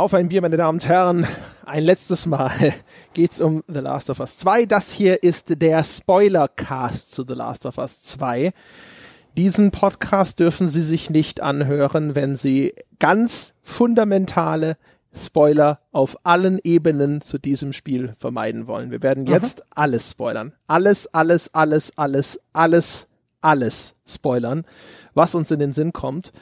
Auf ein Bier, meine Damen und Herren. Ein letztes Mal geht's um The Last of Us 2. Das hier ist der Spoilercast zu The Last of Us 2. Diesen Podcast dürfen Sie sich nicht anhören, wenn Sie ganz fundamentale Spoiler auf allen Ebenen zu diesem Spiel vermeiden wollen. Wir werden jetzt Aha. alles spoilern. Alles, alles, alles, alles, alles, alles spoilern, was uns in den Sinn kommt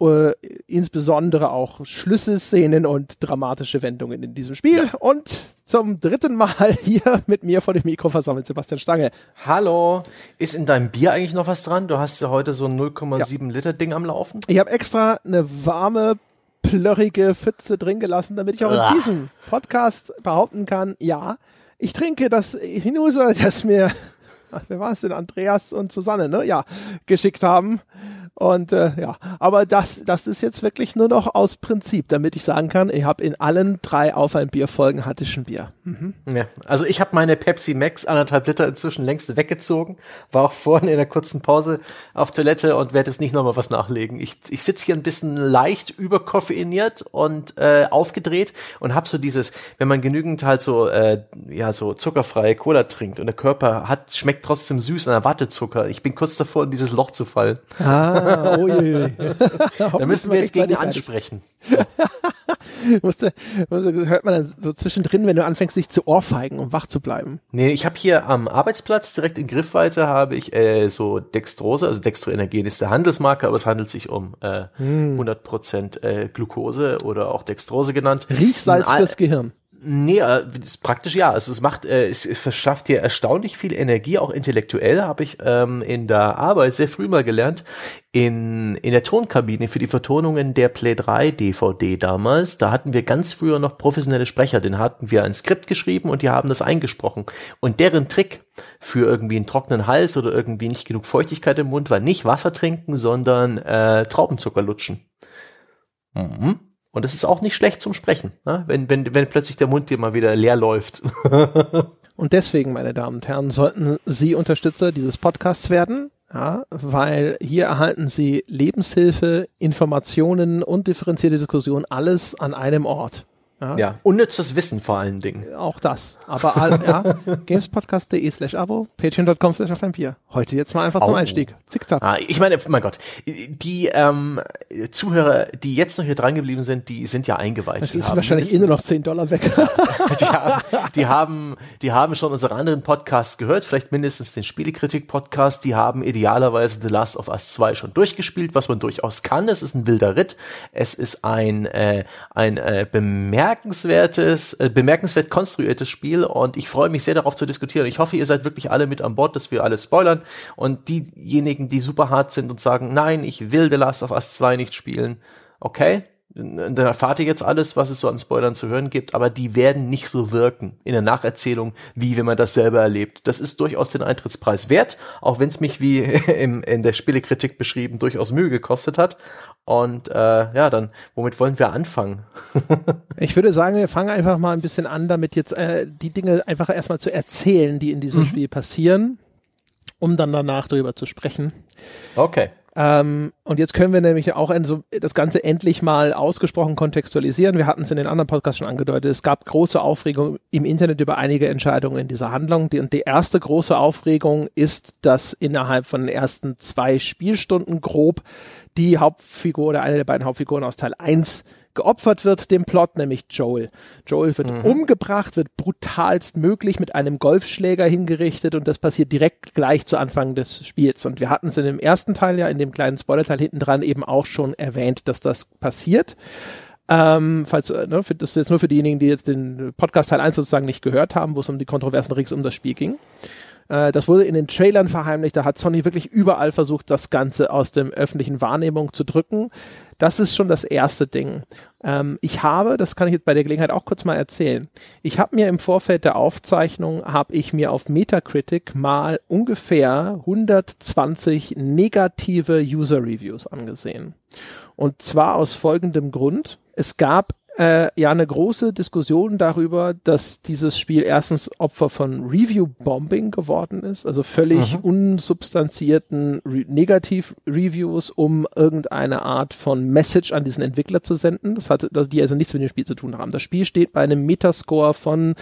äh, insbesondere auch Schlüsselszenen und dramatische Wendungen in diesem Spiel. Und zum dritten Mal hier mit mir vor dem Mikro versammelt Sebastian Stange. Hallo. Ist in deinem Bier eigentlich noch was dran? Du hast ja heute so ein 0,7 ja. Liter Ding am Laufen. Ich habe extra eine warme, plörrige Pfütze drin gelassen, damit ich auch in diesem Podcast behaupten kann, ja, ich trinke das Hinuse, das mir, wer war es denn, Andreas und Susanne, ne? Ja, geschickt haben. Und äh, ja, aber das, das ist jetzt wirklich nur noch aus Prinzip, damit ich sagen kann, ich habe in allen drei Auf ein Bier Folgen hatte ich ein Bier. Mhm. Ja, also ich habe meine Pepsi Max anderthalb Liter inzwischen längst weggezogen, war auch vorhin in der kurzen Pause auf Toilette und werde jetzt nicht nochmal was nachlegen. Ich, ich sitze hier ein bisschen leicht überkoffeiniert und äh, aufgedreht und habe so dieses, wenn man genügend halt so äh, ja so zuckerfreie Cola trinkt und der Körper hat schmeckt trotzdem süß und erwartet Zucker. Ich bin kurz davor in dieses Loch zu fallen. Ah. Ah, ui, da müssen wir jetzt gegen ansprechen. musste, musste, hört man dann so zwischendrin, wenn du anfängst, dich zu ohrfeigen, um wach zu bleiben. Nee, ich habe hier am Arbeitsplatz direkt in Griffweite habe ich äh, so Dextrose, also Dextroenergen ist der Handelsmarke, aber es handelt sich um äh, hm. 100% äh, Glucose oder auch Dextrose genannt. Riechsalz fürs Gehirn. Nee, äh, ist praktisch ja. Also es macht, äh, es verschafft dir erstaunlich viel Energie, auch intellektuell habe ich ähm, in der Arbeit sehr früh mal gelernt. In, in der Tonkabine für die Vertonungen der Play 3 DVD damals, da hatten wir ganz früher noch professionelle Sprecher, den hatten wir ein Skript geschrieben und die haben das eingesprochen. Und deren Trick für irgendwie einen trockenen Hals oder irgendwie nicht genug Feuchtigkeit im Mund war nicht Wasser trinken, sondern äh, Traubenzucker lutschen. Mhm. Und das ist auch nicht schlecht zum Sprechen, ne? wenn, wenn, wenn plötzlich der Mund dir mal wieder leer läuft. und deswegen, meine Damen und Herren, sollten Sie Unterstützer dieses Podcasts werden, ja, weil hier erhalten Sie Lebenshilfe, Informationen und differenzierte Diskussion alles an einem Ort. Ja. ja, unnützes Wissen vor allen Dingen. Auch das. Aber ja, gamespodcast.de slash abo, patreon.com slash Bier. Heute jetzt mal einfach zum Einstieg. Zickzack. Ah, ich meine, mein Gott, die ähm, Zuhörer, die jetzt noch hier dran geblieben sind, die sind ja eingeweiht. Das ist wahrscheinlich eh nur noch 10 Dollar weg. die, haben, die, haben, die haben schon unsere anderen Podcasts gehört, vielleicht mindestens den Spielekritik-Podcast. Die haben idealerweise The Last of Us 2 schon durchgespielt, was man durchaus kann. Es ist ein wilder Ritt. Es ist ein, äh, ein äh, bemerkenswertes bemerkenswertes, äh, bemerkenswert konstruiertes Spiel und ich freue mich sehr darauf zu diskutieren. Ich hoffe, ihr seid wirklich alle mit an Bord, dass wir alles spoilern und diejenigen, die super hart sind und sagen, nein, ich will The Last of Us 2 nicht spielen, okay, dann erfahrt ihr jetzt alles, was es so an Spoilern zu hören gibt, aber die werden nicht so wirken in der Nacherzählung, wie wenn man das selber erlebt. Das ist durchaus den Eintrittspreis wert, auch wenn es mich, wie im, in der Spielekritik beschrieben, durchaus Mühe gekostet hat. Und äh, ja, dann, womit wollen wir anfangen? ich würde sagen, wir fangen einfach mal ein bisschen an, damit jetzt äh, die Dinge einfach erstmal zu erzählen, die in diesem mhm. Spiel passieren, um dann danach darüber zu sprechen. Okay. Ähm, und jetzt können wir nämlich auch so, das Ganze endlich mal ausgesprochen kontextualisieren. Wir hatten es in den anderen Podcasts schon angedeutet. Es gab große Aufregung im Internet über einige Entscheidungen in dieser Handlung. Die, und die erste große Aufregung ist, dass innerhalb von den ersten zwei Spielstunden grob die Hauptfigur oder eine der beiden Hauptfiguren aus Teil 1 geopfert wird dem Plot, nämlich Joel. Joel wird mhm. umgebracht, wird brutalst möglich mit einem Golfschläger hingerichtet und das passiert direkt gleich zu Anfang des Spiels. Und wir hatten es in dem ersten Teil ja, in dem kleinen Spoilerteil hinten dran eben auch schon erwähnt, dass das passiert. Ähm, falls, äh, ne, für, das ist jetzt nur für diejenigen, die jetzt den Podcast Teil 1 sozusagen nicht gehört haben, wo es um die Kontroversen rings um das Spiel ging. Äh, das wurde in den Trailern verheimlicht. Da hat Sony wirklich überall versucht, das Ganze aus dem öffentlichen Wahrnehmung zu drücken. Das ist schon das erste Ding. Ähm, ich habe, das kann ich jetzt bei der Gelegenheit auch kurz mal erzählen. Ich habe mir im Vorfeld der Aufzeichnung, habe ich mir auf Metacritic mal ungefähr 120 negative User Reviews angesehen. Und zwar aus folgendem Grund. Es gab äh, ja eine große Diskussion darüber, dass dieses Spiel erstens Opfer von Review-Bombing geworden ist, also völlig mhm. unsubstanzierten Re Negativ-Reviews, um irgendeine Art von Message an diesen Entwickler zu senden. Das hat, dass die also nichts mit dem Spiel zu tun haben. Das Spiel steht bei einem Metascore von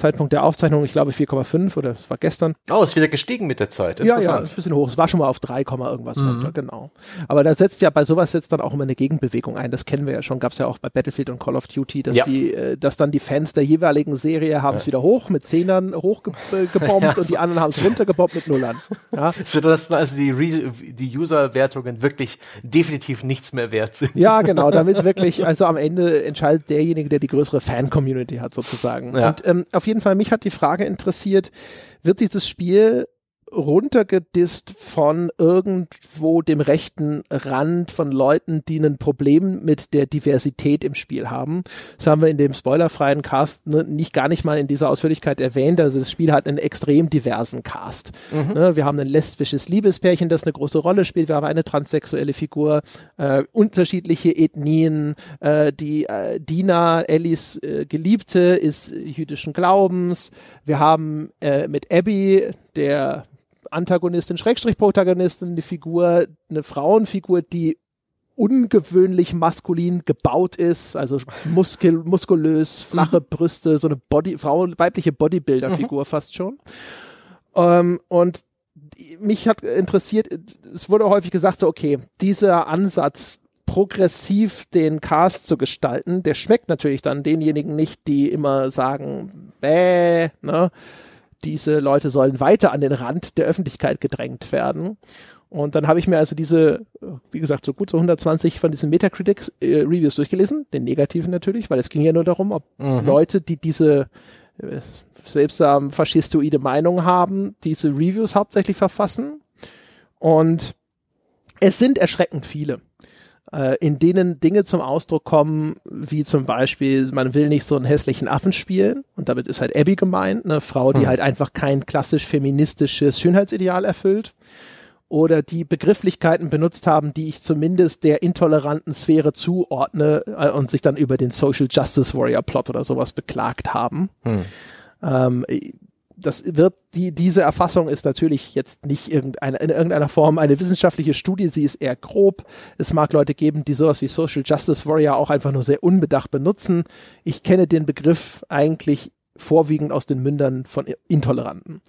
Zeitpunkt der Aufzeichnung, ich glaube 4,5 oder es war gestern. Oh, ist wieder gestiegen mit der Zeit. Ja, ja, ist ein bisschen hoch. Es war schon mal auf 3, irgendwas mhm. runter, genau. Aber da setzt ja bei sowas setzt dann auch immer eine Gegenbewegung ein. Das kennen wir ja schon. Gab es ja auch bei Battlefield und Call of Duty, dass ja. die, äh, dass dann die Fans der jeweiligen Serie haben es ja. wieder hoch mit Zehnern hochgebombt ja, und die anderen haben es runtergebombt mit Nullern. Ja. So dass also die, Re die User-Wertungen wirklich definitiv nichts mehr wert sind. Ja, genau. Damit wirklich, also am Ende entscheidet derjenige, der die größere Fan-Community hat sozusagen. Ja. Und ähm, auf jeden Fall, mich hat die Frage interessiert, wird dieses Spiel runtergedisst von irgendwo dem rechten Rand von Leuten, die ein Problem mit der Diversität im Spiel haben. Das haben wir in dem spoilerfreien Cast ne, nicht gar nicht mal in dieser Ausführlichkeit erwähnt. Also das Spiel hat einen extrem diversen Cast. Mhm. Ne, wir haben ein lesbisches Liebespärchen, das eine große Rolle spielt. Wir haben eine transsexuelle Figur, äh, unterschiedliche Ethnien. Äh, die äh, Dina, Ellis äh, Geliebte, ist jüdischen Glaubens. Wir haben äh, mit Abby, der Antagonistin, Schrägstrich Protagonistin, eine Figur, eine Frauenfigur, die ungewöhnlich maskulin gebaut ist, also muskel, muskulös, flache mhm. Brüste, so eine Body, Frau, weibliche Bodybuilder-Figur mhm. fast schon. Ähm, und mich hat interessiert, es wurde häufig gesagt, so, okay, dieser Ansatz, progressiv den Cast zu gestalten, der schmeckt natürlich dann denjenigen nicht, die immer sagen, bäh, ne? Diese Leute sollen weiter an den Rand der Öffentlichkeit gedrängt werden. Und dann habe ich mir also diese, wie gesagt, so gut so 120 von diesen Metacritics äh, Reviews durchgelesen, den negativen natürlich, weil es ging ja nur darum, ob mhm. Leute, die diese äh, seltsam faschistoide Meinung haben, diese Reviews hauptsächlich verfassen. Und es sind erschreckend viele in denen Dinge zum Ausdruck kommen, wie zum Beispiel, man will nicht so einen hässlichen Affen spielen und damit ist halt Abby gemeint, eine Frau, die hm. halt einfach kein klassisch feministisches Schönheitsideal erfüllt oder die Begrifflichkeiten benutzt haben, die ich zumindest der intoleranten Sphäre zuordne äh, und sich dann über den Social Justice Warrior Plot oder sowas beklagt haben. Hm. Ähm, das wird, die, diese Erfassung ist natürlich jetzt nicht irgendeine, in irgendeiner Form eine wissenschaftliche Studie, sie ist eher grob. Es mag Leute geben, die sowas wie Social Justice Warrior auch einfach nur sehr unbedacht benutzen. Ich kenne den Begriff eigentlich vorwiegend aus den Mündern von Intoleranten.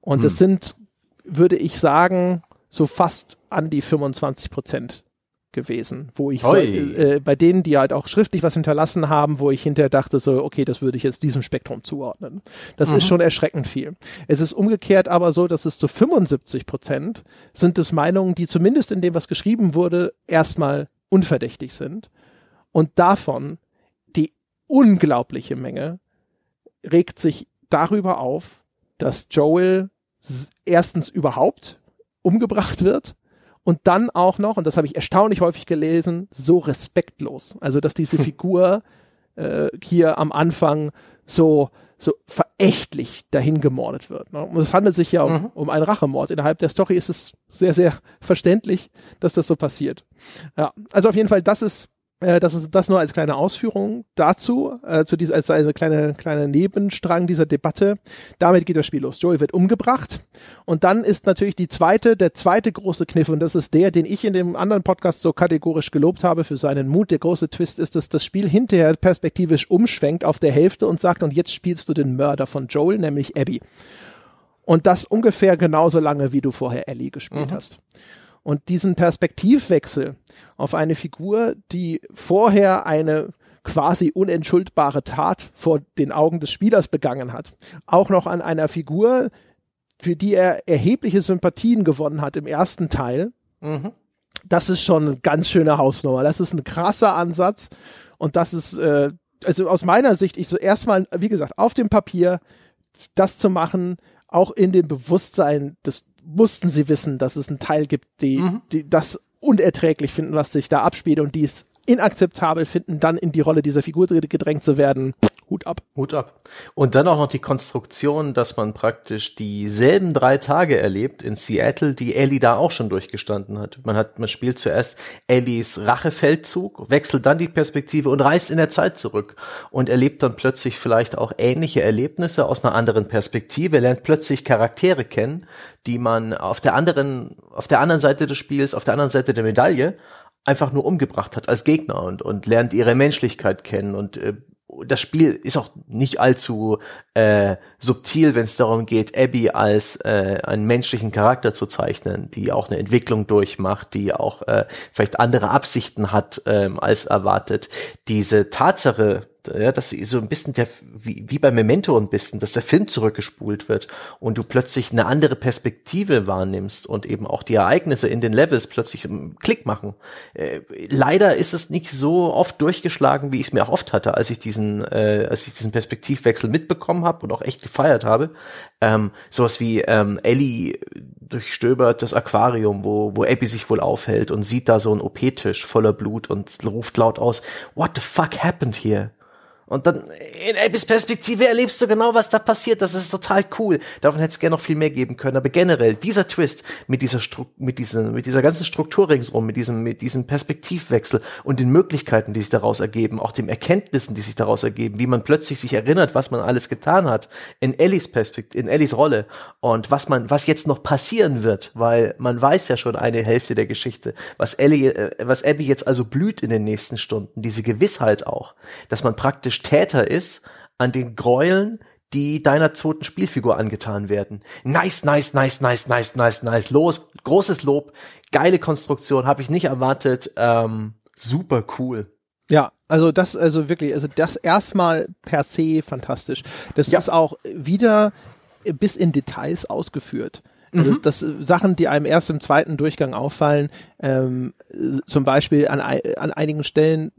Und es hm. sind, würde ich sagen, so fast an die 25 Prozent gewesen, wo ich so, äh, bei denen, die halt auch schriftlich was hinterlassen haben, wo ich hinterher dachte so, okay, das würde ich jetzt diesem Spektrum zuordnen. Das mhm. ist schon erschreckend viel. Es ist umgekehrt aber so, dass es zu 75 Prozent sind es Meinungen, die zumindest in dem, was geschrieben wurde, erstmal unverdächtig sind. Und davon die unglaubliche Menge regt sich darüber auf, dass Joel erstens überhaupt umgebracht wird und dann auch noch, und das habe ich erstaunlich häufig gelesen, so respektlos. Also, dass diese hm. Figur äh, hier am Anfang so so verächtlich dahin gemordet wird. Ne? Und es handelt sich ja um, mhm. um einen Rachemord. Innerhalb der Story ist es sehr, sehr verständlich, dass das so passiert. Ja, also auf jeden Fall, das ist das ist das nur als kleine Ausführung dazu, äh, zu dieser, als eine kleine, kleine Nebenstrang dieser Debatte. Damit geht das Spiel los. Joey wird umgebracht. Und dann ist natürlich die zweite, der zweite große Kniff, und das ist der, den ich in dem anderen Podcast so kategorisch gelobt habe für seinen Mut. Der große Twist ist, dass das Spiel hinterher perspektivisch umschwenkt auf der Hälfte und sagt, und jetzt spielst du den Mörder von Joel, nämlich Abby. Und das ungefähr genauso lange, wie du vorher Ellie gespielt mhm. hast. Und diesen Perspektivwechsel auf eine Figur, die vorher eine quasi unentschuldbare Tat vor den Augen des Spielers begangen hat, auch noch an einer Figur, für die er erhebliche Sympathien gewonnen hat im ersten Teil, mhm. das ist schon eine ganz schöne Hausnummer. Das ist ein krasser Ansatz und das ist, äh, also aus meiner Sicht, ich so erstmal, wie gesagt, auf dem Papier das zu machen, auch in dem Bewusstsein des mussten sie wissen, dass es einen Teil gibt, die, mhm. die das unerträglich finden, was sich da abspielt und die es inakzeptabel finden, dann in die Rolle dieser Figur gedrängt zu werden. Hut ab. Hut ab. Und dann auch noch die Konstruktion, dass man praktisch dieselben drei Tage erlebt in Seattle, die Ellie da auch schon durchgestanden hat. Man hat, man spielt zuerst Ellies Rachefeldzug, wechselt dann die Perspektive und reist in der Zeit zurück und erlebt dann plötzlich vielleicht auch ähnliche Erlebnisse aus einer anderen Perspektive, lernt plötzlich Charaktere kennen, die man auf der anderen, auf der anderen Seite des Spiels, auf der anderen Seite der Medaille einfach nur umgebracht hat als Gegner und, und lernt ihre Menschlichkeit kennen und äh, das Spiel ist auch nicht allzu äh, subtil, wenn es darum geht, Abby als äh, einen menschlichen Charakter zu zeichnen, die auch eine Entwicklung durchmacht, die auch äh, vielleicht andere Absichten hat ähm, als erwartet. Diese Tatsache, ja, dass so ein bisschen der, wie, wie bei Memento ein bisschen, dass der Film zurückgespult wird und du plötzlich eine andere Perspektive wahrnimmst und eben auch die Ereignisse in den Levels plötzlich einen Klick machen. Äh, leider ist es nicht so oft durchgeschlagen, wie ich es mir oft hatte, als ich diesen, äh, als ich diesen Perspektivwechsel mitbekommen habe und auch echt gefeiert habe. Ähm, sowas wie ähm, Ellie durchstöbert das Aquarium, wo, wo Abby sich wohl aufhält und sieht da so einen OP-Tisch voller Blut und ruft laut aus, What the fuck happened here? Und dann in Abby's Perspektive erlebst du genau, was da passiert. Das ist total cool. Davon hätte es gerne noch viel mehr geben können. Aber generell, dieser Twist mit dieser, Stru mit dieser, mit dieser ganzen Struktur ringsrum, mit diesem, mit diesem Perspektivwechsel und den Möglichkeiten, die sich daraus ergeben, auch den Erkenntnissen, die sich daraus ergeben, wie man plötzlich sich erinnert, was man alles getan hat in Ellies Perspektive, in Ellies Rolle und was man, was jetzt noch passieren wird, weil man weiß ja schon eine Hälfte der Geschichte, was Ellie, äh, was Abby jetzt also blüht in den nächsten Stunden, diese Gewissheit auch, dass man praktisch Täter ist an den Gräueln, die deiner zweiten Spielfigur angetan werden. Nice, nice, nice, nice, nice, nice, nice. Los, großes Lob, geile Konstruktion, habe ich nicht erwartet. Ähm, super cool. Ja, also das, also wirklich, also das erstmal per se fantastisch. Das ja. ist auch wieder bis in Details ausgeführt. Also mhm. Das, das Sachen, die einem erst im zweiten Durchgang auffallen, ähm, zum Beispiel an, an einigen Stellen,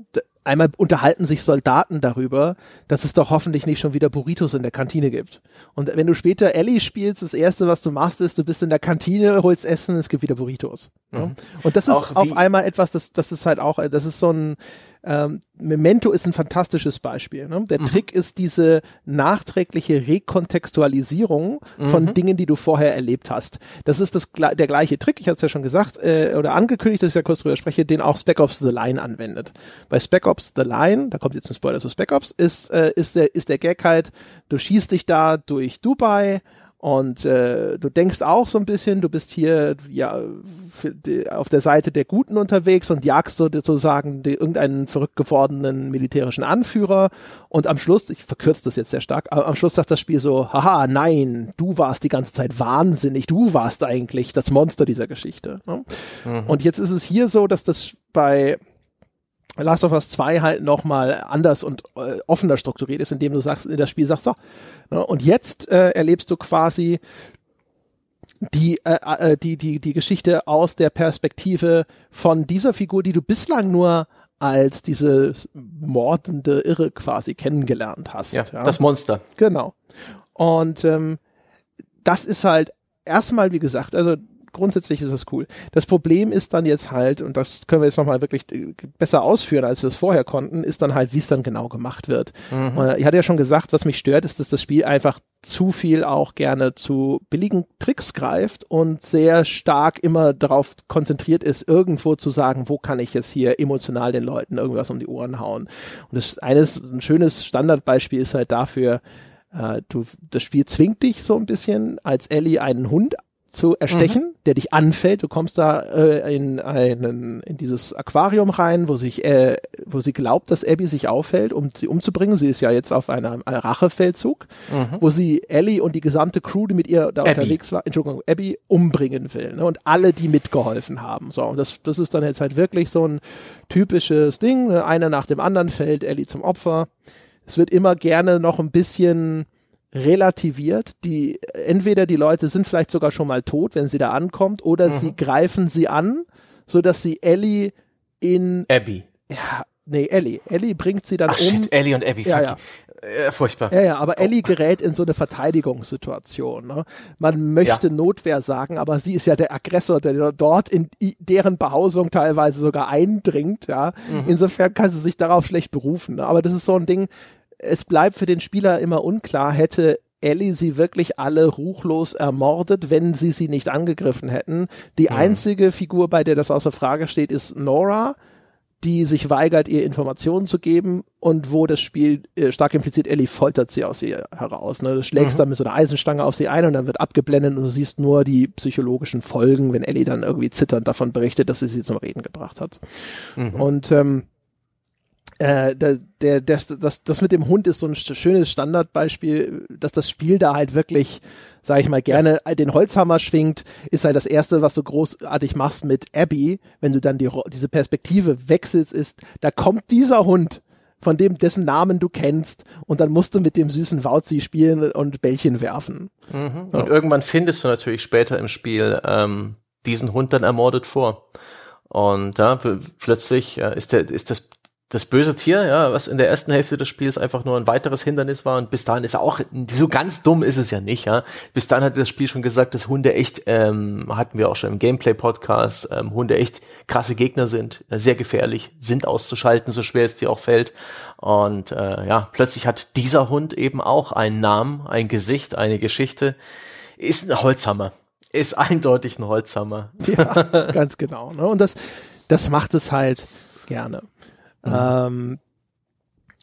einmal unterhalten sich Soldaten darüber, dass es doch hoffentlich nicht schon wieder Burritos in der Kantine gibt. Und wenn du später Ellie spielst, das erste, was du machst, ist, du bist in der Kantine, holst Essen, es gibt wieder Burritos. Mhm. Und das ist auch auf einmal etwas, das, das ist halt auch, das ist so ein, ähm, Memento ist ein fantastisches Beispiel. Ne? Der mhm. Trick ist diese nachträgliche Rekontextualisierung von mhm. Dingen, die du vorher erlebt hast. Das ist das, der gleiche Trick, ich hatte es ja schon gesagt äh, oder angekündigt, dass ich ja kurz drüber spreche, den auch Spec Ops The Line anwendet. Bei Spec Ops The Line, da kommt jetzt ein Spoiler zu Spec Ops, ist, äh, ist, der, ist der Gag halt, du schießt dich da durch Dubai und äh, du denkst auch so ein bisschen, du bist hier ja die, auf der Seite der Guten unterwegs und jagst so sozusagen die, irgendeinen verrückt gewordenen militärischen Anführer. Und am Schluss, ich verkürze das jetzt sehr stark, aber am Schluss sagt das Spiel so, haha, nein, du warst die ganze Zeit wahnsinnig, du warst eigentlich das Monster dieser Geschichte. Ne? Mhm. Und jetzt ist es hier so, dass das bei Last of Us 2 halt nochmal anders und äh, offener strukturiert ist, indem du sagst, in das Spiel sagst, so, ne, und jetzt äh, erlebst du quasi die, äh, äh, die, die, die Geschichte aus der Perspektive von dieser Figur, die du bislang nur als diese mordende Irre quasi kennengelernt hast. Ja, ja. das Monster. Genau. Und ähm, das ist halt erstmal, wie gesagt, also grundsätzlich ist das cool. Das Problem ist dann jetzt halt, und das können wir jetzt nochmal wirklich äh, besser ausführen, als wir es vorher konnten, ist dann halt, wie es dann genau gemacht wird. Mhm. Ich hatte ja schon gesagt, was mich stört, ist, dass das Spiel einfach zu viel auch gerne zu billigen Tricks greift und sehr stark immer darauf konzentriert ist, irgendwo zu sagen, wo kann ich jetzt hier emotional den Leuten irgendwas um die Ohren hauen. Und das eines, ein schönes Standardbeispiel ist halt dafür, äh, du, das Spiel zwingt dich so ein bisschen als Ellie einen Hund zu erstechen, mhm. der dich anfällt. Du kommst da äh, in einen in dieses Aquarium rein, wo sich äh, wo sie glaubt, dass Abby sich aufhält, um sie umzubringen. Sie ist ja jetzt auf einem Rachefeldzug, mhm. wo sie Ellie und die gesamte Crew, die mit ihr da Abby. unterwegs war, Entschuldigung, Abby umbringen will. Ne? Und alle, die mitgeholfen haben. So und das das ist dann jetzt halt wirklich so ein typisches Ding. Ne? Einer nach dem anderen fällt Ellie zum Opfer. Es wird immer gerne noch ein bisschen relativiert. Die, entweder die Leute sind vielleicht sogar schon mal tot, wenn sie da ankommt, oder mhm. sie greifen sie an, so dass sie Ellie in. Abby. Ja, nee, Ellie. Ellie bringt sie dann Ach, um. Shit, Ellie und Abby, ja, ja. Äh, furchtbar. Ja, ja, aber Ellie oh. gerät in so eine Verteidigungssituation. Ne? Man möchte ja. Notwehr sagen, aber sie ist ja der Aggressor, der dort in deren Behausung teilweise sogar eindringt. Ja, mhm. insofern kann sie sich darauf schlecht berufen. Ne? Aber das ist so ein Ding es bleibt für den Spieler immer unklar, hätte Ellie sie wirklich alle ruchlos ermordet, wenn sie sie nicht angegriffen hätten. Die mhm. einzige Figur, bei der das außer Frage steht, ist Nora, die sich weigert, ihr Informationen zu geben und wo das Spiel äh, stark impliziert, Ellie foltert sie aus ihr heraus. Ne? Du schlägst mhm. dann mit so einer Eisenstange auf sie ein und dann wird abgeblendet und du siehst nur die psychologischen Folgen, wenn Ellie dann irgendwie zitternd davon berichtet, dass sie sie zum Reden gebracht hat. Mhm. Und ähm, äh, der, der, der, das, das mit dem Hund ist so ein schönes Standardbeispiel, dass das Spiel da halt wirklich, sag ich mal, gerne den Holzhammer schwingt, ist halt das erste, was du großartig machst mit Abby, wenn du dann die, diese Perspektive wechselst, ist, da kommt dieser Hund, von dem, dessen Namen du kennst, und dann musst du mit dem süßen Wauzi spielen und Bällchen werfen. Mhm. Und ja. irgendwann findest du natürlich später im Spiel ähm, diesen Hund dann ermordet vor. Und ja, plötzlich äh, ist der, ist das das böse Tier, ja, was in der ersten Hälfte des Spiels einfach nur ein weiteres Hindernis war und bis dahin ist auch, so ganz dumm ist es ja nicht, ja. Bis dahin hat das Spiel schon gesagt, dass Hunde echt, ähm, hatten wir auch schon im Gameplay-Podcast, ähm, Hunde echt krasse Gegner sind, äh, sehr gefährlich, sind auszuschalten, so schwer es dir auch fällt. Und äh, ja, plötzlich hat dieser Hund eben auch einen Namen, ein Gesicht, eine Geschichte, ist ein Holzhammer. Ist eindeutig ein Holzhammer. Ja, ganz genau. Ne? Und das, das macht es halt gerne. Mhm. Ähm,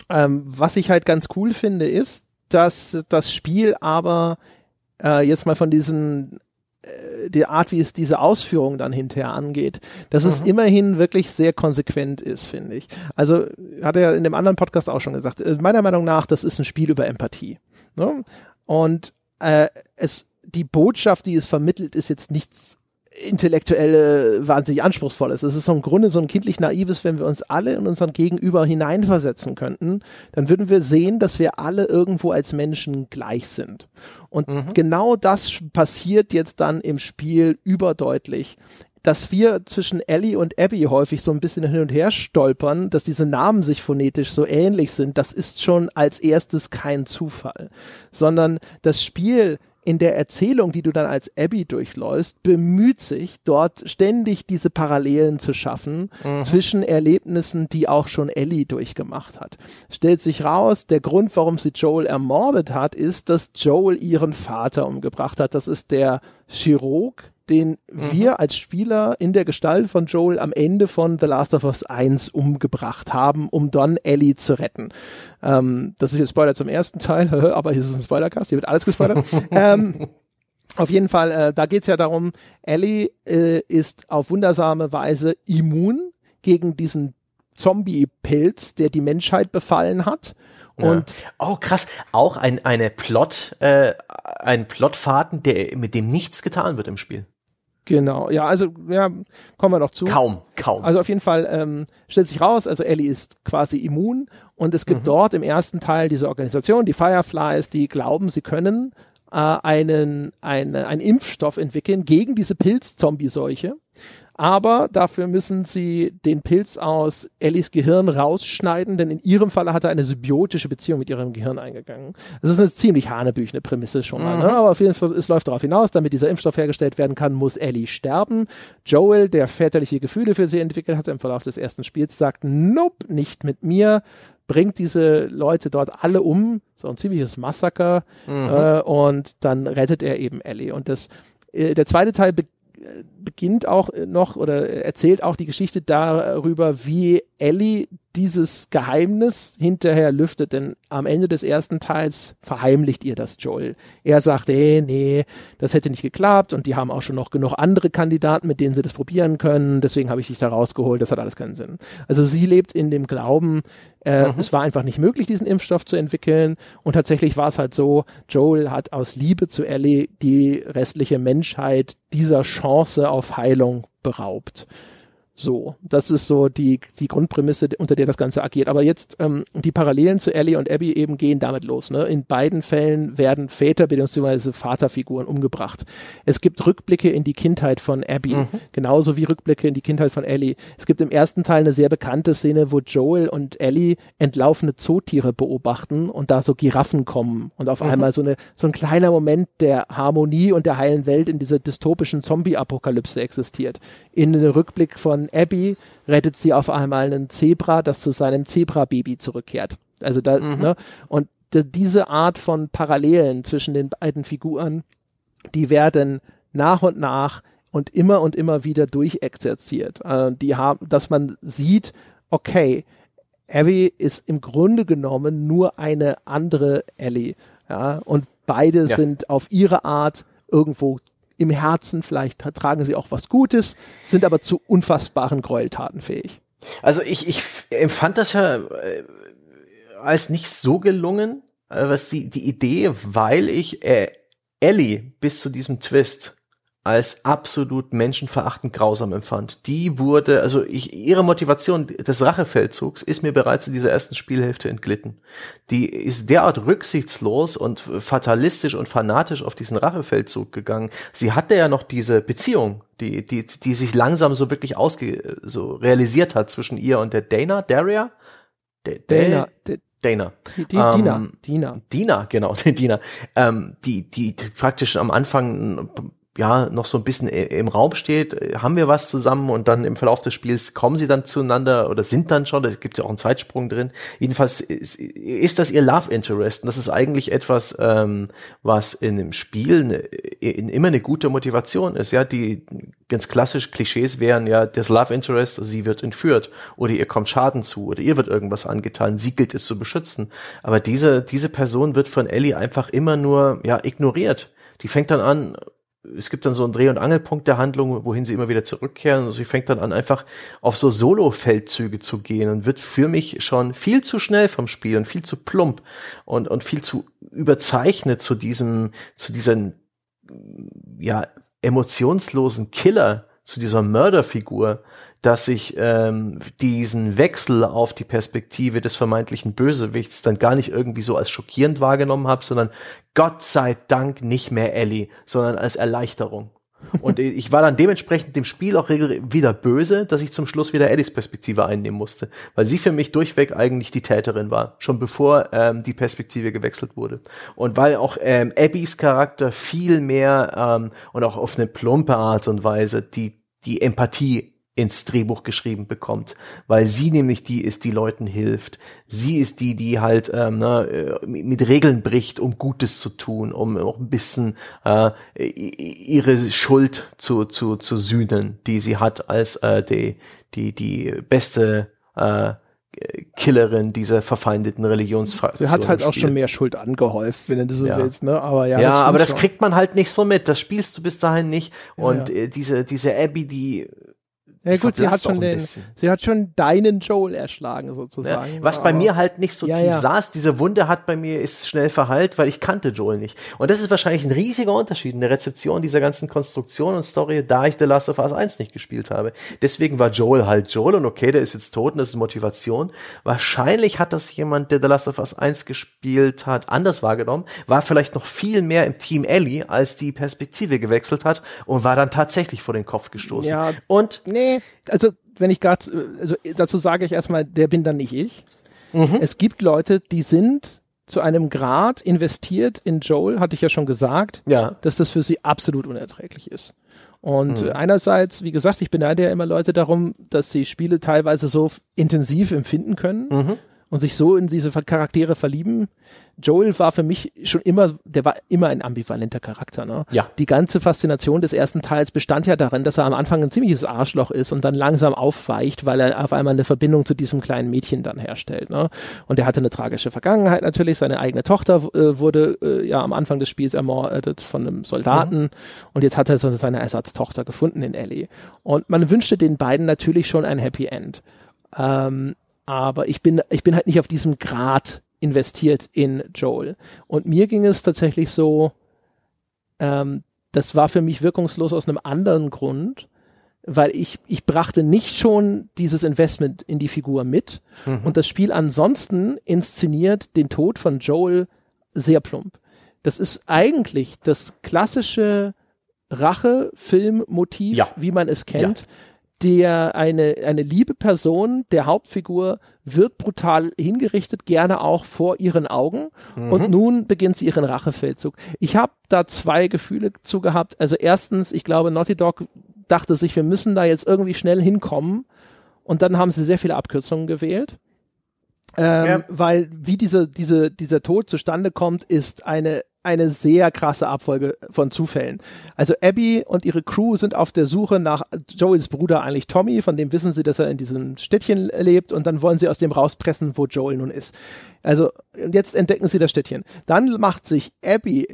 ähm, was ich halt ganz cool finde, ist, dass das Spiel aber äh, jetzt mal von diesen äh, die Art, wie es diese Ausführung dann hinterher angeht, dass mhm. es immerhin wirklich sehr konsequent ist, finde ich. Also hat er in dem anderen Podcast auch schon gesagt, äh, meiner Meinung nach, das ist ein Spiel über Empathie. Ne? Und äh, es die Botschaft, die es vermittelt, ist jetzt nichts intellektuelle wahnsinnig anspruchsvoll ist. Es ist so im Grunde so ein kindlich naives, wenn wir uns alle in unseren Gegenüber hineinversetzen könnten, dann würden wir sehen, dass wir alle irgendwo als Menschen gleich sind. Und mhm. genau das passiert jetzt dann im Spiel überdeutlich dass wir zwischen Ellie und Abby häufig so ein bisschen hin und her stolpern, dass diese Namen sich phonetisch so ähnlich sind, das ist schon als erstes kein Zufall, sondern das Spiel in der Erzählung, die du dann als Abby durchläufst, bemüht sich dort ständig diese Parallelen zu schaffen mhm. zwischen Erlebnissen, die auch schon Ellie durchgemacht hat. Stellt sich raus, der Grund, warum sie Joel ermordet hat, ist, dass Joel ihren Vater umgebracht hat. Das ist der Chirurg, den mhm. wir als Spieler in der Gestalt von Joel am Ende von The Last of Us 1 umgebracht haben, um dann Ellie zu retten. Ähm, das ist jetzt Spoiler zum ersten Teil, aber hier ist es ein Spoilercast, hier wird alles gespoilert. ähm, auf jeden Fall, äh, da geht es ja darum, Ellie äh, ist auf wundersame Weise immun gegen diesen Zombie-Pilz, der die Menschheit befallen hat. Und ja. oh krass, auch ein eine Plot, äh, ein Plotfaden, der mit dem nichts getan wird im Spiel. Genau, ja, also ja, kommen wir noch zu. Kaum, kaum. Also auf jeden Fall ähm, stellt sich raus, also Ellie ist quasi immun und es gibt mhm. dort im ersten Teil diese Organisation, die Fireflies, die glauben, sie können äh, einen, eine, einen Impfstoff entwickeln gegen diese Pilz-Zombie-Seuche aber dafür müssen sie den Pilz aus Ellis Gehirn rausschneiden, denn in ihrem Falle hat er eine symbiotische Beziehung mit ihrem Gehirn eingegangen. Das ist eine ziemlich hanebüchene Prämisse schon mal, ne? mhm. ne? aber auf jeden Fall, es läuft darauf hinaus, damit dieser Impfstoff hergestellt werden kann, muss Ellie sterben. Joel, der väterliche Gefühle für sie entwickelt hat im Verlauf des ersten Spiels, sagt, nope, nicht mit mir, bringt diese Leute dort alle um, so ein ziemliches Massaker, mhm. äh, und dann rettet er eben Ellie. Und das, äh, der zweite Teil beginnt beginnt auch noch oder erzählt auch die Geschichte darüber, wie Ellie dieses Geheimnis hinterher lüftet, denn am Ende des ersten Teils verheimlicht ihr das Joel. Er sagt, hey, nee, das hätte nicht geklappt und die haben auch schon noch genug andere Kandidaten, mit denen sie das probieren können, deswegen habe ich dich da rausgeholt, das hat alles keinen Sinn. Also sie lebt in dem Glauben, äh, mhm. es war einfach nicht möglich, diesen Impfstoff zu entwickeln und tatsächlich war es halt so, Joel hat aus Liebe zu Ellie die restliche Menschheit dieser Chance auf Heilung beraubt. So, das ist so die, die Grundprämisse, unter der das Ganze agiert. Aber jetzt ähm, die Parallelen zu Ellie und Abby eben gehen damit los. Ne? In beiden Fällen werden Väter bzw. Vaterfiguren umgebracht. Es gibt Rückblicke in die Kindheit von Abby, mhm. genauso wie Rückblicke in die Kindheit von Ellie. Es gibt im ersten Teil eine sehr bekannte Szene, wo Joel und Ellie entlaufene Zootiere beobachten und da so Giraffen kommen und auf mhm. einmal so, eine, so ein kleiner Moment der Harmonie und der heilen Welt in dieser dystopischen Zombie-Apokalypse existiert. In einem Rückblick von Abby rettet sie auf einmal einen Zebra, das zu seinem Zebra-Baby zurückkehrt. Also da, mhm. ne? Und diese Art von Parallelen zwischen den beiden Figuren, die werden nach und nach und immer und immer wieder durchexerziert. Äh, die haben, dass man sieht, okay, Abby ist im Grunde genommen nur eine andere Ellie. Ja, und beide ja. sind auf ihre Art irgendwo im Herzen, vielleicht tragen sie auch was Gutes, sind aber zu unfassbaren Gräueltaten fähig. Also ich, ich empfand das ja äh, als nicht so gelungen, äh, was die, die Idee, weil ich äh, Ellie bis zu diesem Twist als absolut menschenverachtend grausam empfand. Die wurde, also ich, ihre Motivation des Rachefeldzugs ist mir bereits in dieser ersten Spielhälfte entglitten. Die ist derart rücksichtslos und fatalistisch und fanatisch auf diesen Rachefeldzug gegangen. Sie hatte ja noch diese Beziehung, die, die, die sich langsam so wirklich ausge, so realisiert hat zwischen ihr und der Dana, Daria? Dana, Dana. Die, die, ähm, Dina. Dina. Dina, genau, Dina. Ähm, die, die, die praktisch am Anfang ja noch so ein bisschen im Raum steht, haben wir was zusammen und dann im Verlauf des Spiels kommen sie dann zueinander oder sind dann schon, da gibt ja auch einen Zeitsprung drin. Jedenfalls ist, ist, das ihr Love Interest und das ist eigentlich etwas, ähm, was in dem Spiel ne, in, immer eine gute Motivation ist. Ja, die ganz klassisch Klischees wären ja das Love Interest, sie wird entführt oder ihr kommt Schaden zu oder ihr wird irgendwas angetan, sie gilt es zu beschützen. Aber diese diese Person wird von Ellie einfach immer nur ja ignoriert. Die fängt dann an es gibt dann so einen Dreh- und Angelpunkt der Handlung, wohin sie immer wieder zurückkehren. Also sie fängt dann an, einfach auf so Solo-Feldzüge zu gehen und wird für mich schon viel zu schnell vom Spiel und viel zu plump und, und viel zu überzeichnet zu diesem, zu diesen, ja, emotionslosen Killer, zu dieser Mörderfigur, dass ich ähm, diesen Wechsel auf die Perspektive des vermeintlichen Bösewichts dann gar nicht irgendwie so als schockierend wahrgenommen habe, sondern Gott sei Dank nicht mehr Ellie, sondern als Erleichterung. Und ich war dann dementsprechend dem Spiel auch wieder böse, dass ich zum Schluss wieder Eddies Perspektive einnehmen musste, weil sie für mich durchweg eigentlich die Täterin war, schon bevor ähm, die Perspektive gewechselt wurde. Und weil auch ähm, Abbys Charakter viel mehr ähm, und auch auf eine plumpe Art und Weise die die Empathie ins Drehbuch geschrieben bekommt, weil sie nämlich die ist, die Leuten hilft. Sie ist die, die halt ähm, ne, äh, mit Regeln bricht, um Gutes zu tun, um auch ein bisschen äh, ihre Schuld zu, zu, zu sühnen, die sie hat als äh, die, die, die beste äh, Killerin dieser verfeindeten Religionsfraktion. Sie hat halt auch schon mehr Schuld angehäuft, wenn du so ja. willst, ne? Aber ja. Ja, das aber das schon. kriegt man halt nicht so mit. Das spielst du bis dahin nicht. Ja, und ja. Äh, diese, diese Abby, die ja gut, sie hat schon den, sie hat schon deinen Joel erschlagen sozusagen. Ja, was bei mir halt nicht so ja, tief ja. saß, diese Wunde hat bei mir ist schnell verheilt, weil ich kannte Joel nicht. Und das ist wahrscheinlich ein riesiger Unterschied in der Rezeption dieser ganzen Konstruktion und Story, da ich The Last of Us 1 nicht gespielt habe. Deswegen war Joel halt Joel und okay, der ist jetzt tot und das ist Motivation. Wahrscheinlich hat das jemand, der The Last of Us 1 gespielt hat, anders wahrgenommen, war vielleicht noch viel mehr im Team Ellie, als die Perspektive gewechselt hat und war dann tatsächlich vor den Kopf gestoßen. Ja, und nee, also wenn ich gerade, also dazu sage ich erstmal, der bin dann nicht ich. Mhm. Es gibt Leute, die sind zu einem Grad investiert in Joel, hatte ich ja schon gesagt, ja. dass das für sie absolut unerträglich ist. Und mhm. einerseits, wie gesagt, ich beneide ja immer Leute darum, dass sie Spiele teilweise so intensiv empfinden können. Mhm und sich so in diese Charaktere verlieben. Joel war für mich schon immer, der war immer ein ambivalenter Charakter. Ne? Ja. Die ganze Faszination des ersten Teils bestand ja darin, dass er am Anfang ein ziemliches Arschloch ist und dann langsam aufweicht, weil er auf einmal eine Verbindung zu diesem kleinen Mädchen dann herstellt. Ne? Und er hatte eine tragische Vergangenheit natürlich. Seine eigene Tochter äh, wurde äh, ja am Anfang des Spiels ermordet von einem Soldaten mhm. und jetzt hat er so seine Ersatztochter gefunden in Ellie. Und man wünschte den beiden natürlich schon ein Happy End. Ähm, aber ich bin, ich bin halt nicht auf diesem Grad investiert in Joel. Und mir ging es tatsächlich so, ähm, das war für mich wirkungslos aus einem anderen Grund, weil ich, ich brachte nicht schon dieses Investment in die Figur mit mhm. und das Spiel ansonsten inszeniert den Tod von Joel sehr plump. Das ist eigentlich das klassische Rache-Film-Motiv, ja. wie man es kennt. Ja der eine, eine liebe Person der Hauptfigur wird brutal hingerichtet, gerne auch vor ihren Augen. Mhm. Und nun beginnt sie ihren Rachefeldzug. Ich habe da zwei Gefühle zu gehabt. Also erstens, ich glaube, Naughty Dog dachte sich, wir müssen da jetzt irgendwie schnell hinkommen. Und dann haben sie sehr viele Abkürzungen gewählt. Ähm, ja. Weil wie diese, diese, dieser Tod zustande kommt, ist eine eine sehr krasse Abfolge von Zufällen. Also Abby und ihre Crew sind auf der Suche nach Joels Bruder eigentlich Tommy, von dem wissen sie, dass er in diesem Städtchen lebt und dann wollen sie aus dem rauspressen, wo Joel nun ist. Also jetzt entdecken sie das Städtchen. Dann macht sich Abby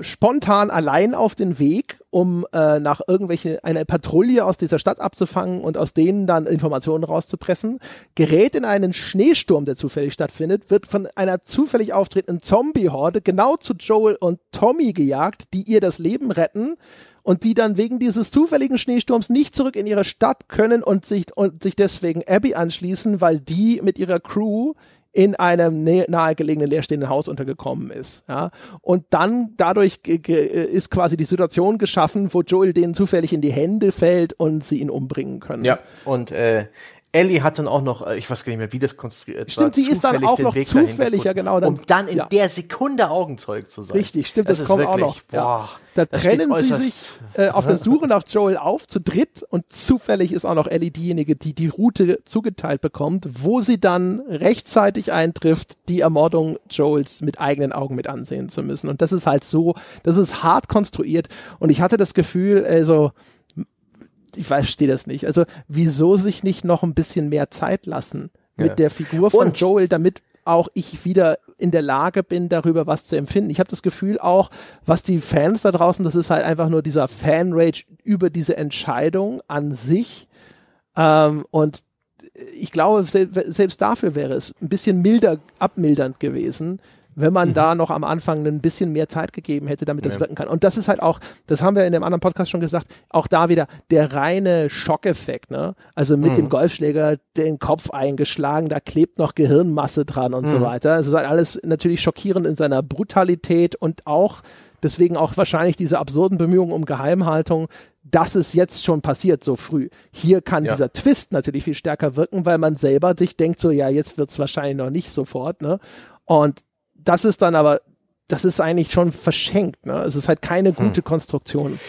spontan allein auf den Weg, um äh, nach irgendwelche eine Patrouille aus dieser Stadt abzufangen und aus denen dann Informationen rauszupressen, gerät in einen Schneesturm, der zufällig stattfindet, wird von einer zufällig auftretenden Zombie-Horde genau zu Joel und Tommy gejagt, die ihr das Leben retten und die dann wegen dieses zufälligen Schneesturms nicht zurück in ihre Stadt können und sich und sich deswegen Abby anschließen, weil die mit ihrer Crew in einem nahegelegenen leerstehenden Haus untergekommen ist. Ja? Und dann dadurch ist quasi die Situation geschaffen, wo Joel denen zufällig in die Hände fällt und sie ihn umbringen können. Ja, und äh, Ellie hat dann auch noch, äh, ich weiß gar nicht mehr, wie das konstruiert stimmt, war. Stimmt, sie ist dann auch noch Weg zufällig, ja genau. Dann, um dann in ja. der Sekunde Augenzeug zu sein. Richtig, stimmt, das, das kommt wirklich, auch noch. Boah, ja. Da trennen sie sich äh, auf der Suche nach Joel auf, zu dritt und zufällig ist auch noch Ellie diejenige, die die Route zugeteilt bekommt, wo sie dann rechtzeitig eintrifft, die Ermordung Joels mit eigenen Augen mit ansehen zu müssen. Und das ist halt so, das ist hart konstruiert und ich hatte das Gefühl, also ich verstehe das nicht. Also wieso sich nicht noch ein bisschen mehr Zeit lassen mit ja. der Figur von Und Joel, damit auch ich wieder in der Lage bin, darüber was zu empfinden. Ich habe das Gefühl auch, was die Fans da draußen, das ist halt einfach nur dieser Fan-Rage über diese Entscheidung an sich. Ähm, und ich glaube, selbst dafür wäre es ein bisschen milder, abmildernd gewesen, wenn man mhm. da noch am Anfang ein bisschen mehr Zeit gegeben hätte, damit das ja. wirken kann. Und das ist halt auch, das haben wir in dem anderen Podcast schon gesagt, auch da wieder der reine Schockeffekt, ne? Also mit mhm. dem Golfschläger den Kopf eingeschlagen, da klebt noch Gehirnmasse dran und mhm. so weiter. Es ist halt alles natürlich schockierend in seiner Brutalität und auch deswegen auch wahrscheinlich diese absurden Bemühungen um Geheimhaltung, dass es jetzt schon passiert so früh. Hier kann ja. dieser Twist natürlich viel stärker wirken, weil man selber sich denkt so, ja, jetzt wird's wahrscheinlich noch nicht sofort, ne? Und das ist dann aber, das ist eigentlich schon verschenkt. Ne? Es ist halt keine gute hm. Konstruktion.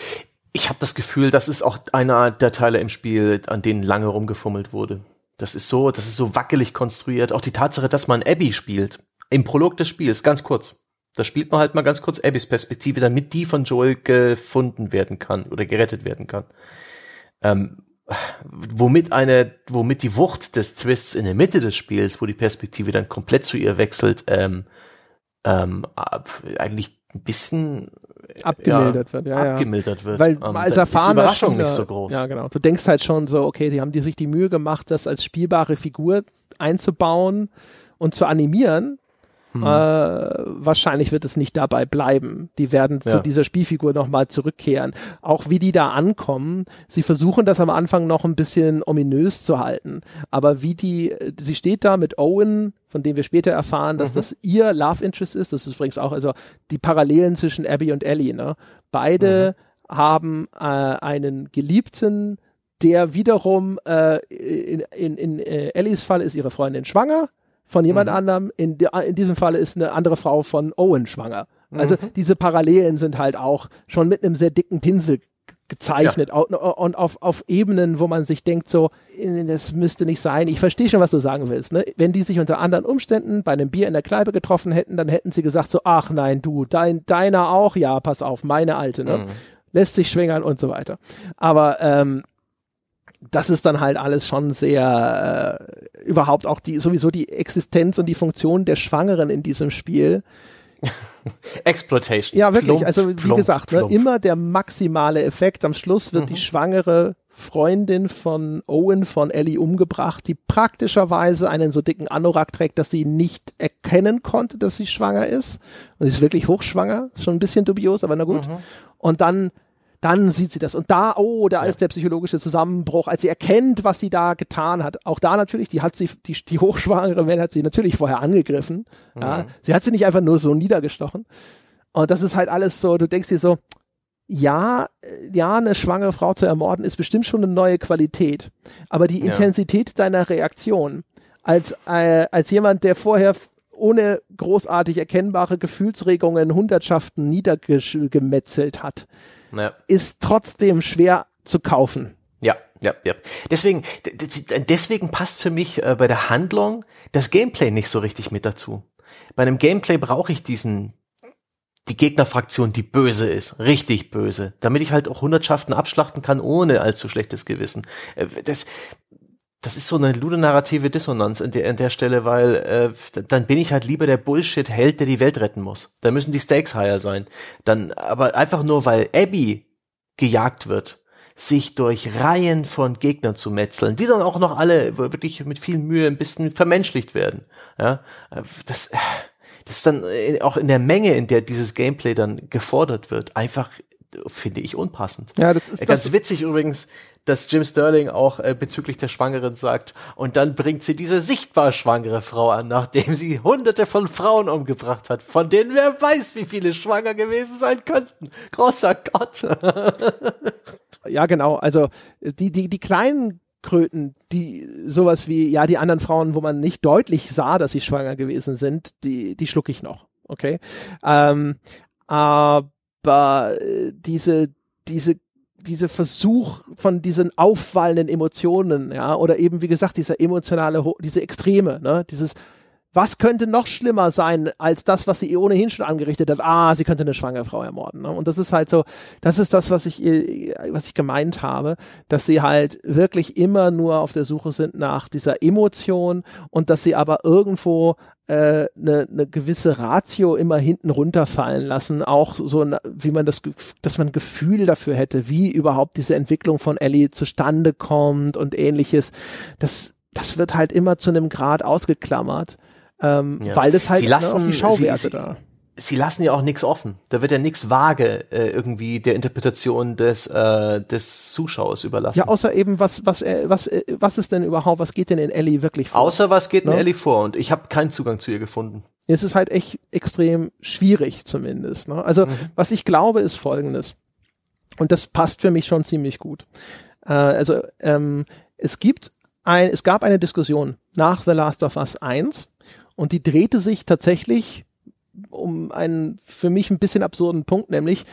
Ich habe das Gefühl, das ist auch einer der Teile im Spiel, an denen lange rumgefummelt wurde. Das ist so, das ist so wackelig konstruiert. Auch die Tatsache, dass man Abby spielt. Im Prolog des Spiels, ganz kurz. Da spielt man halt mal ganz kurz Abbys Perspektive, damit die von Joel gefunden werden kann oder gerettet werden kann. Ähm, womit eine, womit die Wucht des Twists in der Mitte des Spiels, wo die Perspektive dann komplett zu ihr wechselt, ähm, ähm, eigentlich ein bisschen abgemildert ja, wird, ja, abgemildert wird. Weil um, als erfahrener Überraschung nicht so groß. Ja, genau. Du denkst halt schon so, okay, die haben die sich die Mühe gemacht, das als spielbare Figur einzubauen und zu animieren. Hm. Äh, wahrscheinlich wird es nicht dabei bleiben. Die werden ja. zu dieser Spielfigur nochmal zurückkehren. Auch wie die da ankommen, sie versuchen das am Anfang noch ein bisschen ominös zu halten. Aber wie die, sie steht da mit Owen, von dem wir später erfahren, dass mhm. das ihr Love Interest ist. Das ist übrigens auch, also die Parallelen zwischen Abby und Ellie, ne? Beide mhm. haben äh, einen Geliebten, der wiederum äh, in, in, in äh, Ellies Fall ist ihre Freundin schwanger von jemand mhm. anderem. In, in diesem Falle ist eine andere Frau von Owen schwanger. Also mhm. diese Parallelen sind halt auch schon mit einem sehr dicken Pinsel gezeichnet ja. und auf, auf Ebenen, wo man sich denkt, so, das müsste nicht sein. Ich verstehe schon, was du sagen willst. Ne? Wenn die sich unter anderen Umständen bei einem Bier in der Kneipe getroffen hätten, dann hätten sie gesagt, so, ach nein, du, dein, deiner auch, ja, pass auf, meine alte, ne? Mhm. Lässt sich schwängern und so weiter. Aber ähm, das ist dann halt alles schon sehr äh, überhaupt auch die sowieso die Existenz und die Funktion der Schwangeren in diesem Spiel. Exploitation. Ja, wirklich. Plump, also wie plump, gesagt, ne, immer der maximale Effekt. Am Schluss wird mhm. die schwangere Freundin von Owen von Ellie umgebracht, die praktischerweise einen so dicken Anorak trägt, dass sie nicht erkennen konnte, dass sie schwanger ist. Und sie ist wirklich hochschwanger, schon ein bisschen dubios, aber na gut. Mhm. Und dann dann sieht sie das. Und da, oh, da ja. ist der psychologische Zusammenbruch, als sie erkennt, was sie da getan hat. Auch da natürlich, die hat sie, die, die hochschwangere Welt hat sie natürlich vorher angegriffen. Mhm. Ja. Sie hat sie nicht einfach nur so niedergestochen. Und das ist halt alles so, du denkst dir so, ja, äh, ja, eine schwangere Frau zu ermorden ist bestimmt schon eine neue Qualität. Aber die ja. Intensität deiner Reaktion als, äh, als jemand, der vorher ohne großartig erkennbare Gefühlsregungen Hundertschaften niedergemetzelt hat, ja. ist trotzdem schwer zu kaufen. Ja. Ja, ja. Deswegen, deswegen passt für mich äh, bei der Handlung das Gameplay nicht so richtig mit dazu. Bei einem Gameplay brauche ich diesen, die Gegnerfraktion, die böse ist, richtig böse, damit ich halt auch Hundertschaften abschlachten kann, ohne allzu schlechtes Gewissen. Äh, das, das ist so eine ludonarrative Dissonanz in der, an der Stelle, weil äh, dann bin ich halt lieber der Bullshit-Held, der die Welt retten muss. Da müssen die Stakes higher sein. Dann, aber einfach nur, weil Abby gejagt wird, sich durch Reihen von Gegnern zu metzeln, die dann auch noch alle wirklich mit viel Mühe ein bisschen vermenschlicht werden. Ja, das, das ist dann auch in der Menge, in der dieses Gameplay dann gefordert wird, einfach finde ich unpassend. Ja, das ist ganz das witzig übrigens dass Jim Sterling auch äh, bezüglich der Schwangeren sagt. Und dann bringt sie diese sichtbar schwangere Frau an, nachdem sie hunderte von Frauen umgebracht hat, von denen wer weiß, wie viele schwanger gewesen sein könnten. Großer Gott. ja, genau. Also die, die, die kleinen Kröten, die sowas wie, ja, die anderen Frauen, wo man nicht deutlich sah, dass sie schwanger gewesen sind, die, die schlucke ich noch. Okay. Ähm, aber äh, diese, diese diese Versuch von diesen auffallenden Emotionen, ja, oder eben wie gesagt dieser emotionale, diese Extreme, ne, dieses was könnte noch schlimmer sein als das, was sie ohnehin schon angerichtet hat? Ah, sie könnte eine schwangere Frau ermorden. Ne? Und das ist halt so, das ist das, was ich, was ich gemeint habe, dass sie halt wirklich immer nur auf der Suche sind nach dieser Emotion und dass sie aber irgendwo eine, äh, eine gewisse Ratio immer hinten runterfallen lassen, auch so, wie man das, dass man Gefühl dafür hätte, wie überhaupt diese Entwicklung von Ellie zustande kommt und ähnliches. Das, das wird halt immer zu einem Grad ausgeklammert ähm, ja. weil das halt sie lassen, ne, auf die Schauwerte sie, da. Sie lassen ja auch nichts offen. Da wird ja nichts vage äh, irgendwie der Interpretation des äh, des Zuschauers überlassen. Ja, außer eben was was äh, was äh, was ist denn überhaupt, was geht denn in Ellie wirklich vor? Außer was geht in ne? Ellie vor und ich habe keinen Zugang zu ihr gefunden. Es ist halt echt extrem schwierig zumindest. Ne? Also mhm. was ich glaube ist Folgendes und das passt für mich schon ziemlich gut. Äh, also ähm, es gibt ein, es gab eine Diskussion nach The Last of Us 1 und die drehte sich tatsächlich um einen für mich ein bisschen absurden Punkt, nämlich,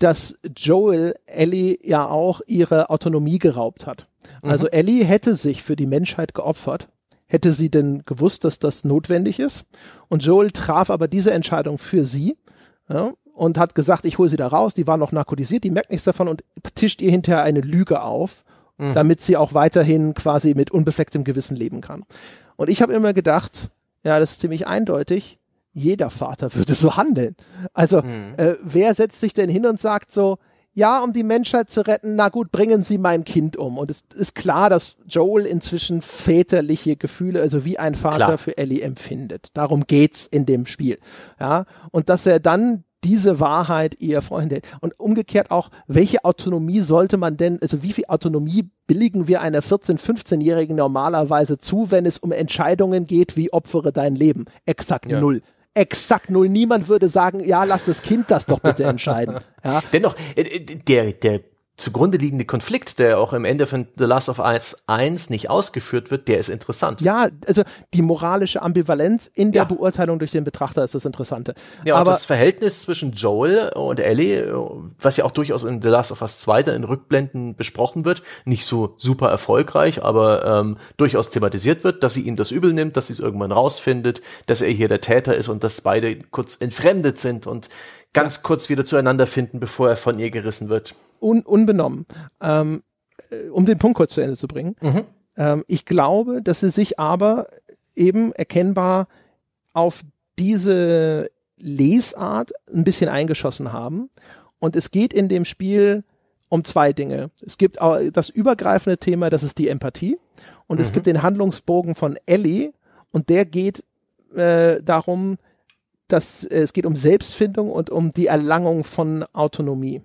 dass Joel Ellie ja auch ihre Autonomie geraubt hat. Mhm. Also Ellie hätte sich für die Menschheit geopfert, hätte sie denn gewusst, dass das notwendig ist. Und Joel traf aber diese Entscheidung für sie ja, und hat gesagt, ich hole sie da raus, die war noch narkotisiert, die merkt nichts davon und tischt ihr hinterher eine Lüge auf, mhm. damit sie auch weiterhin quasi mit unbeflecktem Gewissen leben kann. Und ich habe immer gedacht, ja, das ist ziemlich eindeutig. Jeder Vater würde so handeln. Also, mhm. äh, wer setzt sich denn hin und sagt so, ja, um die Menschheit zu retten, na gut, bringen Sie mein Kind um. Und es ist klar, dass Joel inzwischen väterliche Gefühle, also wie ein Vater klar. für Ellie empfindet. Darum geht's in dem Spiel. Ja, und dass er dann diese Wahrheit ihr Freunde. Und umgekehrt auch, welche Autonomie sollte man denn, also wie viel Autonomie billigen wir einer 14-, 15-Jährigen normalerweise zu, wenn es um Entscheidungen geht, wie opfere dein Leben? Exakt ja. null exakt null. Niemand würde sagen, ja, lass das Kind das doch bitte entscheiden. Ja. Dennoch, äh, der, der zugrunde liegende Konflikt, der auch im Ende von The Last of Us 1 nicht ausgeführt wird, der ist interessant. Ja, also die moralische Ambivalenz in der ja. Beurteilung durch den Betrachter ist das Interessante. Ja, Aber das Verhältnis zwischen Joel und Ellie, was ja auch durchaus in The Last of Us 2 dann in Rückblenden besprochen wird, nicht so super erfolgreich, aber ähm, durchaus thematisiert wird, dass sie ihm das übel nimmt, dass sie es irgendwann rausfindet, dass er hier der Täter ist und dass beide kurz entfremdet sind und ganz ja. kurz wieder zueinander finden, bevor er von ihr gerissen wird un, unbenommen. Ähm, äh, um den Punkt kurz zu Ende zu bringen. Mhm. Ähm, ich glaube, dass sie sich aber eben erkennbar auf diese Lesart ein bisschen eingeschossen haben. Und es geht in dem Spiel um zwei Dinge. Es gibt das übergreifende Thema, das ist die Empathie. Und mhm. es gibt den Handlungsbogen von Ellie. Und der geht äh, darum, dass äh, es geht um Selbstfindung und um die Erlangung von Autonomie.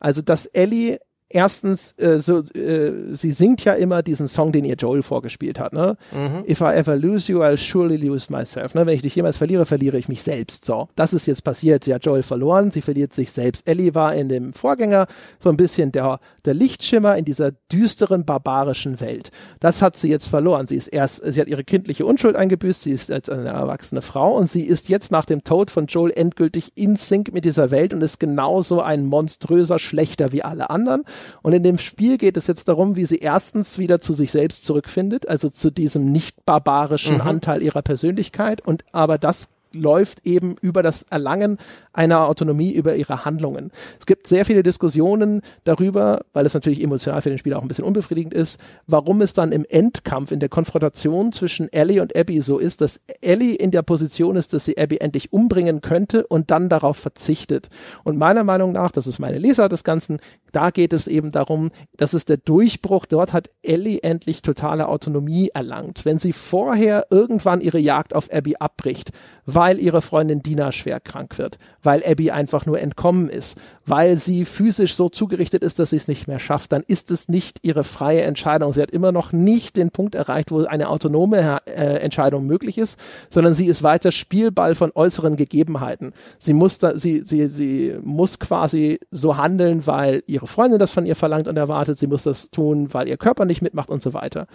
Also, dass Ellie erstens, äh, so, äh, sie singt ja immer diesen Song, den ihr Joel vorgespielt hat, ne? Mhm. If I ever lose you, I'll surely lose myself. Ne? Wenn ich dich jemals verliere, verliere ich mich selbst. So, das ist jetzt passiert. Sie hat Joel verloren, sie verliert sich selbst. Ellie war in dem Vorgänger so ein bisschen der, der Lichtschimmer in dieser düsteren, barbarischen Welt. Das hat sie jetzt verloren. Sie ist erst, sie hat ihre kindliche Unschuld eingebüßt, sie ist jetzt eine erwachsene Frau und sie ist jetzt nach dem Tod von Joel endgültig in Sync mit dieser Welt und ist genauso ein monströser Schlechter wie alle anderen Und in dem Spiel geht es jetzt darum, wie sie erstens wieder zu sich selbst zurückfindet, also zu diesem nicht barbarischen mhm. Anteil ihrer Persönlichkeit und aber das läuft eben über das Erlangen einer Autonomie über ihre Handlungen. Es gibt sehr viele Diskussionen darüber, weil es natürlich emotional für den Spieler auch ein bisschen unbefriedigend ist, warum es dann im Endkampf, in der Konfrontation zwischen Ellie und Abby so ist, dass Ellie in der Position ist, dass sie Abby endlich umbringen könnte und dann darauf verzichtet. Und meiner Meinung nach, das ist meine Leser des Ganzen, da geht es eben darum, dass es der Durchbruch, dort hat Ellie endlich totale Autonomie erlangt. Wenn sie vorher irgendwann ihre Jagd auf Abby abbricht, weil ihre Freundin Dina schwer krank wird, weil Abby einfach nur entkommen ist, weil sie physisch so zugerichtet ist, dass sie es nicht mehr schafft, dann ist es nicht ihre freie Entscheidung. Sie hat immer noch nicht den Punkt erreicht, wo eine autonome äh, Entscheidung möglich ist, sondern sie ist weiter Spielball von äußeren Gegebenheiten. Sie muss da, sie, sie, sie muss quasi so handeln, weil ihre Freundin das von ihr verlangt und erwartet. Sie muss das tun, weil ihr Körper nicht mitmacht und so weiter.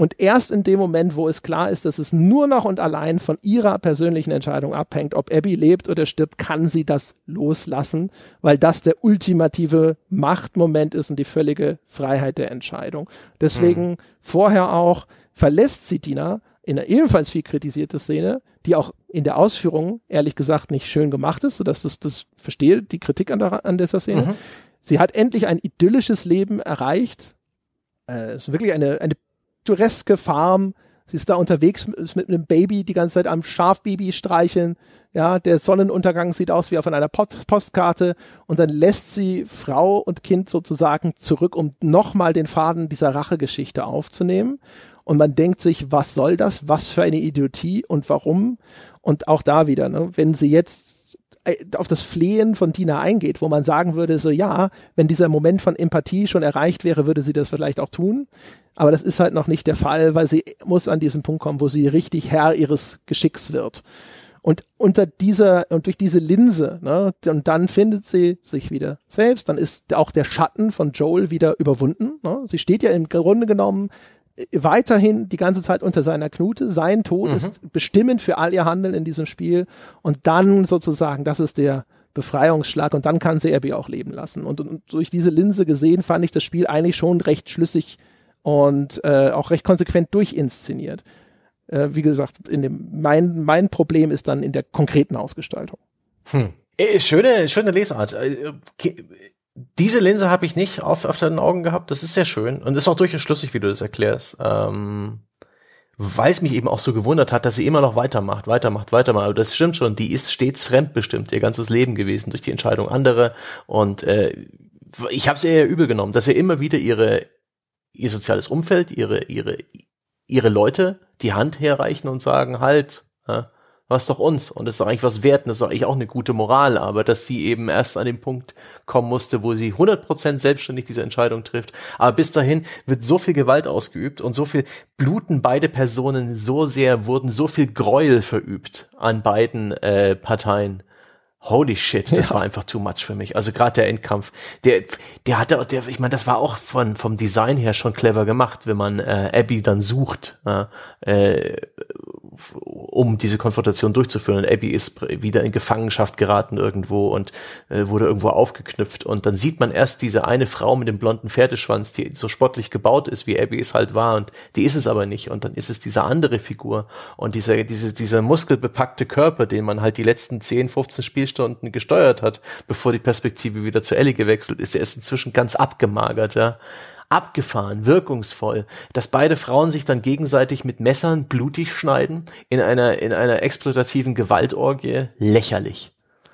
Und erst in dem Moment, wo es klar ist, dass es nur noch und allein von ihrer persönlichen Entscheidung abhängt, ob Abby lebt oder stirbt, kann sie das loslassen, weil das der ultimative Machtmoment ist und die völlige Freiheit der Entscheidung. Deswegen mhm. vorher auch verlässt sie Dina in einer ebenfalls viel kritisierte Szene, die auch in der Ausführung ehrlich gesagt nicht schön gemacht ist, sodass das, das verstehe, die Kritik an, der, an dieser Szene. Mhm. Sie hat endlich ein idyllisches Leben erreicht. Äh, ist wirklich eine, eine pittoreske Farm. Sie ist da unterwegs, ist mit einem Baby die ganze Zeit am Schafbaby streicheln. Ja, der Sonnenuntergang sieht aus wie auf einer Post Postkarte und dann lässt sie Frau und Kind sozusagen zurück, um nochmal den Faden dieser Rachegeschichte aufzunehmen. Und man denkt sich, was soll das? Was für eine Idiotie und warum? Und auch da wieder, ne, wenn sie jetzt äh, auf das Flehen von Tina eingeht, wo man sagen würde, so ja, wenn dieser Moment von Empathie schon erreicht wäre, würde sie das vielleicht auch tun. Aber das ist halt noch nicht der Fall, weil sie muss an diesen Punkt kommen, wo sie richtig Herr ihres Geschicks wird. Und unter dieser und durch diese Linse, ne, und dann findet sie sich wieder selbst, dann ist auch der Schatten von Joel wieder überwunden. Ne? Sie steht ja im Grunde genommen äh, weiterhin die ganze Zeit unter seiner Knute. Sein Tod mhm. ist bestimmend für all ihr Handeln in diesem Spiel. Und dann sozusagen, das ist der Befreiungsschlag und dann kann sie Abby auch leben lassen. Und, und durch diese Linse gesehen fand ich das Spiel eigentlich schon recht schlüssig und äh, auch recht konsequent durchinszeniert. Äh, wie gesagt, in dem, mein, mein Problem ist dann in der konkreten Ausgestaltung. Hm. Äh, schöne, schöne Lesart. Äh, diese Linse habe ich nicht auf, auf deinen Augen gehabt. Das ist sehr schön und ist auch durchaus schlüssig, wie du das erklärst. Ähm, weil es mich eben auch so gewundert hat, dass sie immer noch weitermacht, weitermacht, weitermacht. Aber das stimmt schon. Die ist stets fremdbestimmt ihr ganzes Leben gewesen durch die Entscheidung anderer. Und äh, ich habe es eher übel genommen, dass er immer wieder ihre ihr soziales Umfeld, ihre, ihre, ihre Leute die Hand herreichen und sagen, halt, ja, was doch uns. Und das ist eigentlich was wert, und das ist eigentlich auch eine gute Moral, aber dass sie eben erst an den Punkt kommen musste, wo sie 100% selbstständig diese Entscheidung trifft. Aber bis dahin wird so viel Gewalt ausgeübt und so viel bluten beide Personen so sehr, wurden so viel Gräuel verübt an beiden äh, Parteien Holy shit, das ja. war einfach too much für mich. Also gerade der Endkampf, der, der hatte, der, ich meine, das war auch von vom Design her schon clever gemacht, wenn man äh, Abby dann sucht, äh, um diese Konfrontation durchzuführen. Und Abby ist wieder in Gefangenschaft geraten irgendwo und äh, wurde irgendwo aufgeknüpft. Und dann sieht man erst diese eine Frau mit dem blonden Pferdeschwanz, die so sportlich gebaut ist, wie Abby es halt war. Und die ist es aber nicht. Und dann ist es diese andere Figur und dieser, diese, dieser muskelbepackte Körper, den man halt die letzten 10, 15 Spielstunden gesteuert hat, bevor die Perspektive wieder zu Ellie gewechselt ist. Er ist inzwischen ganz abgemagert, ja abgefahren, wirkungsvoll, dass beide Frauen sich dann gegenseitig mit Messern blutig schneiden in einer in einer exploitativen Gewaltorgie, lächerlich.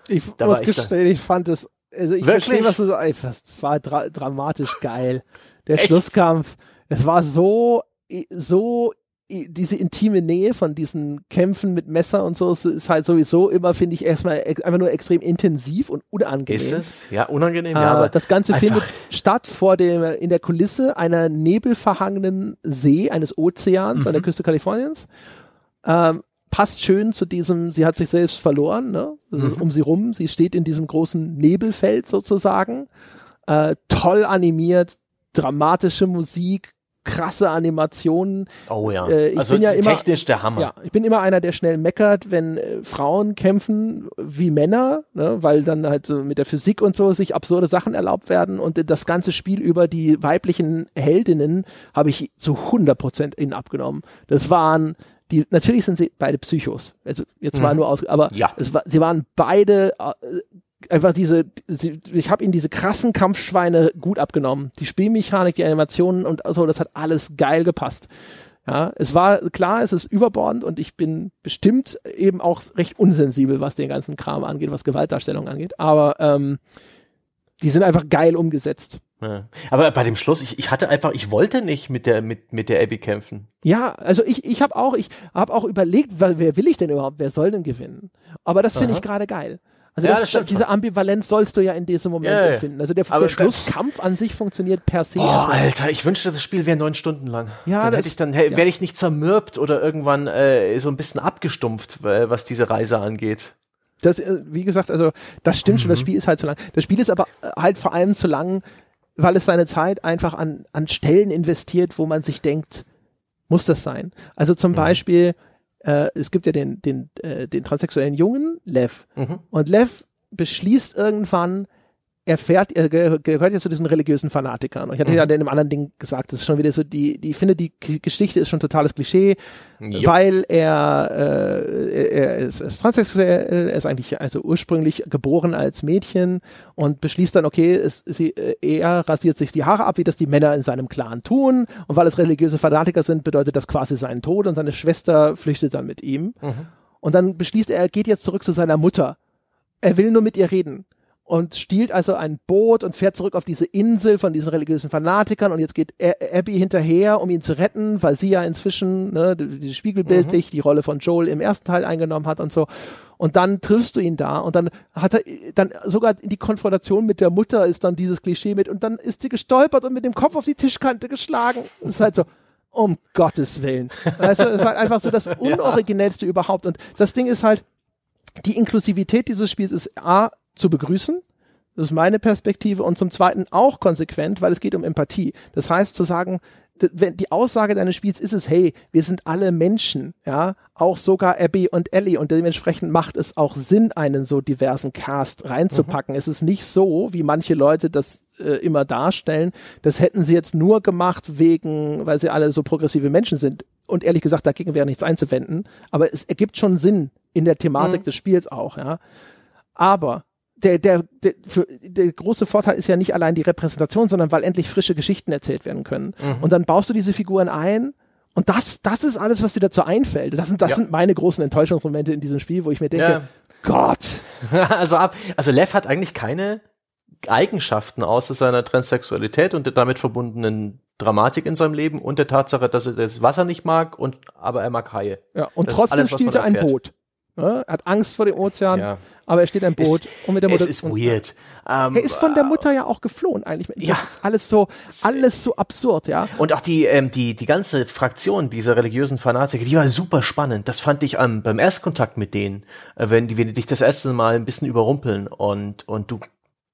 Ich muss gestehen, ich fand es, also ich Wirklich? verstehe, was du sagst, es war dra dramatisch geil. Der Echt? Schlusskampf, es war so so diese intime Nähe von diesen Kämpfen mit Messer und so ist halt sowieso immer, finde ich, erstmal einfach nur extrem intensiv und unangenehm. Ist es? Ja, unangenehm, ja. Äh, aber das Ganze findet statt vor dem, in der Kulisse einer nebelverhangenen See, eines Ozeans mhm. an der mhm. Küste Kaliforniens. Ähm, passt schön zu diesem, sie hat sich selbst verloren, ne? Also mhm. um sie rum. Sie steht in diesem großen Nebelfeld sozusagen. Äh, toll animiert, dramatische Musik, krasse Animationen. Oh ja. Äh, ich also bin ja immer, technisch der Hammer. Ja, ich bin immer einer, der schnell meckert, wenn äh, Frauen kämpfen wie Männer, ne, weil dann halt so mit der Physik und so sich absurde Sachen erlaubt werden und das ganze Spiel über die weiblichen Heldinnen habe ich zu 100 Prozent ihnen abgenommen. Das waren die, natürlich sind sie beide Psychos. Also jetzt mal Mhm. nur aus, aber Ja. es war, sie waren beide äh, einfach diese, ich habe ihnen diese krassen Kampfschweine gut abgenommen. Die Spielmechanik, die Animationen und so, das hat alles geil gepasst. Ja, es war klar, es ist überbordend und ich bin bestimmt eben auch recht unsensibel, was den ganzen Kram angeht, was Gewaltdarstellung angeht. Aber ähm, die sind einfach geil umgesetzt. Ja. Aber bei dem Schluss, ich, ich hatte einfach, ich wollte nicht mit der, mit, mit der Abby kämpfen. Ja, also ich, ich habe auch, ich habe auch überlegt, weil, wer will ich denn überhaupt, wer soll denn gewinnen? Aber das finde ich gerade geil. Also Ja, das, das diese Ambivalenz sollst du ja in diesem Moment ja. empfinden. Also der, der Schlusskampf an sich funktioniert per se. Oh. Alter, ich wünschte, das Spiel wäre neun Stunden lang. Ja, dann das- hätte ich dann, ja. wäre ich nicht zermürbt oder irgendwann äh, so ein bisschen abgestumpft, was diese Reise angeht. Das, äh, wie gesagt, also das stimmt schon, das Mhm. Spiel ist halt zu lang. Das Spiel ist aber äh, halt vor allem zu lang, weil es seine Zeit einfach an, an Stellen investiert, wo man sich denkt, muss das sein? Also zum Mhm. Beispiel, äh, es gibt ja den, den, äh, den transsexuellen Jungen, Lev. Mhm. Und Lev beschließt irgendwann, er fährt, er ge- gehört ja zu diesen religiösen Fanatikern. Und ich hatte Mhm. ja in einem anderen Ding gesagt, das ist schon wieder so, die, die ich finde, die Geschichte ist schon totales Klischee, Jo. weil er, äh, er, er ist, ist transsexuell, er ist eigentlich also ursprünglich geboren als Mädchen und beschließt dann, okay, es, sie, äh, er rasiert sich die Haare ab, wie das die Männer in seinem Clan tun. Und weil es religiöse Fanatiker sind, bedeutet das quasi seinen Tod und seine Schwester flüchtet dann mit ihm. Mhm. Und dann beschließt er, er geht jetzt zurück zu seiner Mutter. Er will nur mit ihr reden. Und stiehlt also ein Boot und fährt zurück auf diese Insel von diesen religiösen Fanatikern. Und jetzt geht Abby hinterher, um ihn zu retten, weil sie ja inzwischen, ne, die, die spiegelbildlich die Rolle von Joel im ersten Teil eingenommen hat und so. Und dann triffst du ihn da und dann hat er dann sogar die Konfrontation mit der Mutter ist dann dieses Klischee mit und dann ist sie gestolpert und mit dem Kopf auf die Tischkante geschlagen. Das ist halt so, um Gottes Willen. Weißt du, es ist halt einfach so das Unoriginellste überhaupt. Und das Ding ist halt, die Inklusivität dieses Spiels ist A, zu begrüßen. Das ist meine Perspektive. Und zum Zweiten auch konsequent, weil es geht um Empathie. Das heißt, zu sagen, wenn die Aussage deines Spiels ist es, hey, wir sind alle Menschen, ja, auch sogar Abby und Ellie und dementsprechend macht es auch Sinn, einen so diversen Cast reinzupacken. Es ist nicht so, wie manche Leute das äh, immer darstellen, das hätten sie jetzt nur gemacht wegen, weil sie alle so progressive Menschen sind. Und ehrlich gesagt, dagegen wäre nichts einzuwenden. Aber es ergibt schon Sinn in der Thematik des Spiels auch, ja. Aber der, der, der, für, der große Vorteil ist ja nicht allein die Repräsentation, sondern weil endlich frische Geschichten erzählt werden können. Und dann baust du diese Figuren ein und das, das ist alles, was dir dazu einfällt. Das sind, das Ja. sind meine großen Enttäuschungsmomente in diesem Spiel, wo ich mir denke, Ja. Gott, also, ab, also Lev hat eigentlich keine Eigenschaften außer seiner Transsexualität und der damit verbundenen Dramatik in seinem Leben und der Tatsache, dass er das Wasser nicht mag und aber er mag Haie. ja, und Das trotzdem alles, stiehlt er ein. Boot. Ja, er hat Angst vor dem Ozean, Ja. aber er steht ein Boot Es- und mit der Mutter. Es ist weird. Ähm, Er ist von der Mutter ja auch geflohen eigentlich. Das Ja. ist alles so, alles so absurd, ja. Und auch die, ähm, die, die ganze Fraktion dieser religiösen Fanatiker, die war super spannend. Das fand ich ähm, beim Erstkontakt mit denen, äh, wenn die, wenn die dich das erste Mal ein bisschen überrumpeln und, und du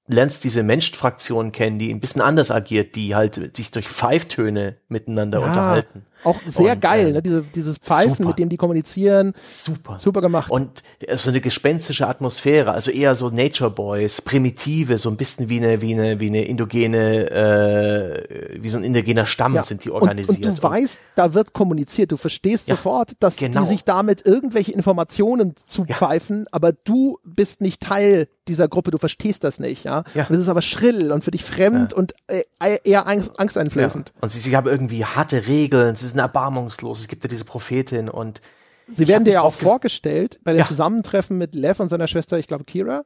lernst diese Menschfraktion kennen, die ein bisschen anders agiert, die halt sich durch Pfeiftöne miteinander unterhalten. Auch sehr Und, geil, ähm, ne? Diese, dieses Pfeifen, super. mit dem die kommunizieren. Super. Super gemacht. Und so eine gespenstische Atmosphäre, also eher so Nature Boys, primitive, so ein bisschen wie eine, wie eine, wie eine indogene, äh, wie so ein indigener Stamm Ja. sind die Und, organisiert. und du weißt, da wird kommuniziert. Du verstehst Ja, sofort, dass genau. die sich damit irgendwelche Informationen zupfeifen, aber du bist nicht Teil dieser Gruppe, du verstehst das nicht, ja. Ja. Und es ist aber schrill und für dich fremd und äh, eher angst, angsteinflößend. Ja. Und sie, sie haben irgendwie harte Regeln, sie sind erbarmungslos, es gibt ja diese Prophetin und Sie werden dir ja auch vorgestellt bei dem Ja. Zusammentreffen mit Lev und seiner Schwester, ich glaube Kira,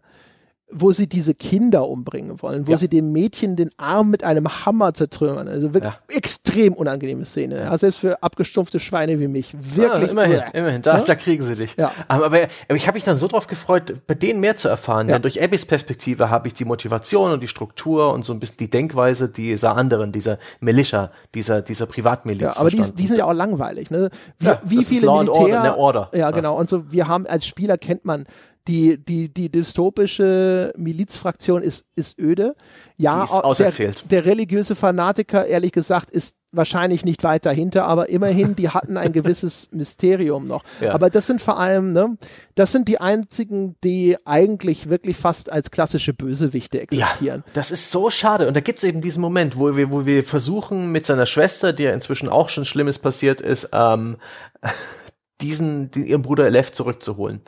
wo sie diese Kinder umbringen wollen, wo Ja. sie dem Mädchen den Arm mit einem Hammer zertrümmern. Also wirklich Ja. extrem unangenehme Szene. Ja, selbst für abgestumpfte Schweine wie mich. Wirklich. Ah, immerhin, Uah. immerhin, da, da kriegen sie dich. Ja. Aber, aber, ich habe mich dann so drauf gefreut, bei denen mehr zu erfahren, denn durch Abbys Perspektive habe ich die Motivation und die Struktur und so ein bisschen die Denkweise dieser anderen, dieser Militia, dieser, dieser Privatmiliz. Ja, aber die, die sind ja auch langweilig. Ne? Wie, wie viele Law Militär, Order, ne, Order. Ja, Ja. genau. Und so, wir haben als Spieler kennt man die, die, die dystopische Milizfraktion ist, ist öde. Ja, Die ist auserzählt. Der, der religiöse Fanatiker, ehrlich gesagt, ist wahrscheinlich nicht weit dahinter, aber immerhin, die hatten ein gewisses Mysterium noch. Ja. Aber das sind vor allem, ne, das sind die einzigen, die eigentlich wirklich fast als klassische Bösewichte existieren. Ja, das ist so schade. Und da gibt's eben diesen Moment, wo wir, wo wir versuchen, mit seiner Schwester, der inzwischen auch schon Schlimmes passiert ist, ähm, diesen, den, ihren Bruder Elef zurückzuholen.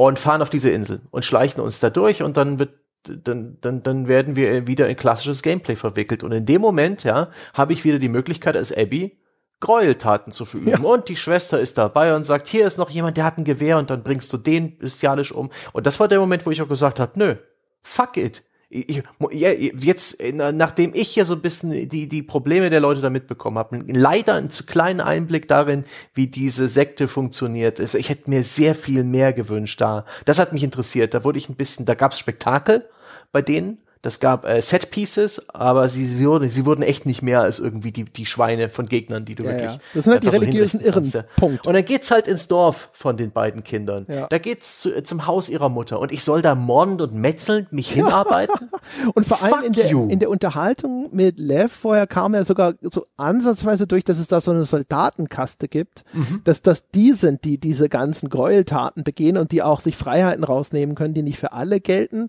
Und fahren auf diese Insel und schleichen uns da durch und dann wird dann, dann, dann werden wir wieder in klassisches Gameplay verwickelt. Und in dem Moment, ja, habe ich wieder die Möglichkeit als Abby Gräueltaten zu verüben. Und die Schwester ist dabei und sagt, hier ist noch jemand, der hat ein Gewehr und dann bringst du den bestialisch um. Und das war der Moment, wo ich auch gesagt habe, nö, fuck it. Ich, jetzt, äh, nachdem ich ja so ein bisschen die, die Probleme der Leute da mitbekommen habe, leider einen zu kleinen Einblick darin, wie diese Sekte funktioniert. Ich hätte mir sehr viel mehr gewünscht da. Das hat mich interessiert. Da wurde ich ein bisschen, da gab's Spektakel bei denen. Das gab äh, Set Pieces, aber sie wurden, sie wurden echt nicht mehr als irgendwie die, die Schweine von Gegnern, die du Ja, wirklich. ja. Das sind halt die so religiösen kannst, Irren. Punkt. Und dann geht's halt ins Dorf von den beiden Kindern. Ja. Da geht's zu, zum Haus ihrer Mutter und ich soll da mordend und metzelnd mich hinarbeiten. Und vor allem Fuck in der, you. in der Unterhaltung mit Lev vorher kam ja sogar so ansatzweise durch, dass es da so eine Soldatenkaste gibt, Mhm. dass das die sind, die diese ganzen Gräueltaten begehen und die auch sich Freiheiten rausnehmen können, die nicht für alle gelten,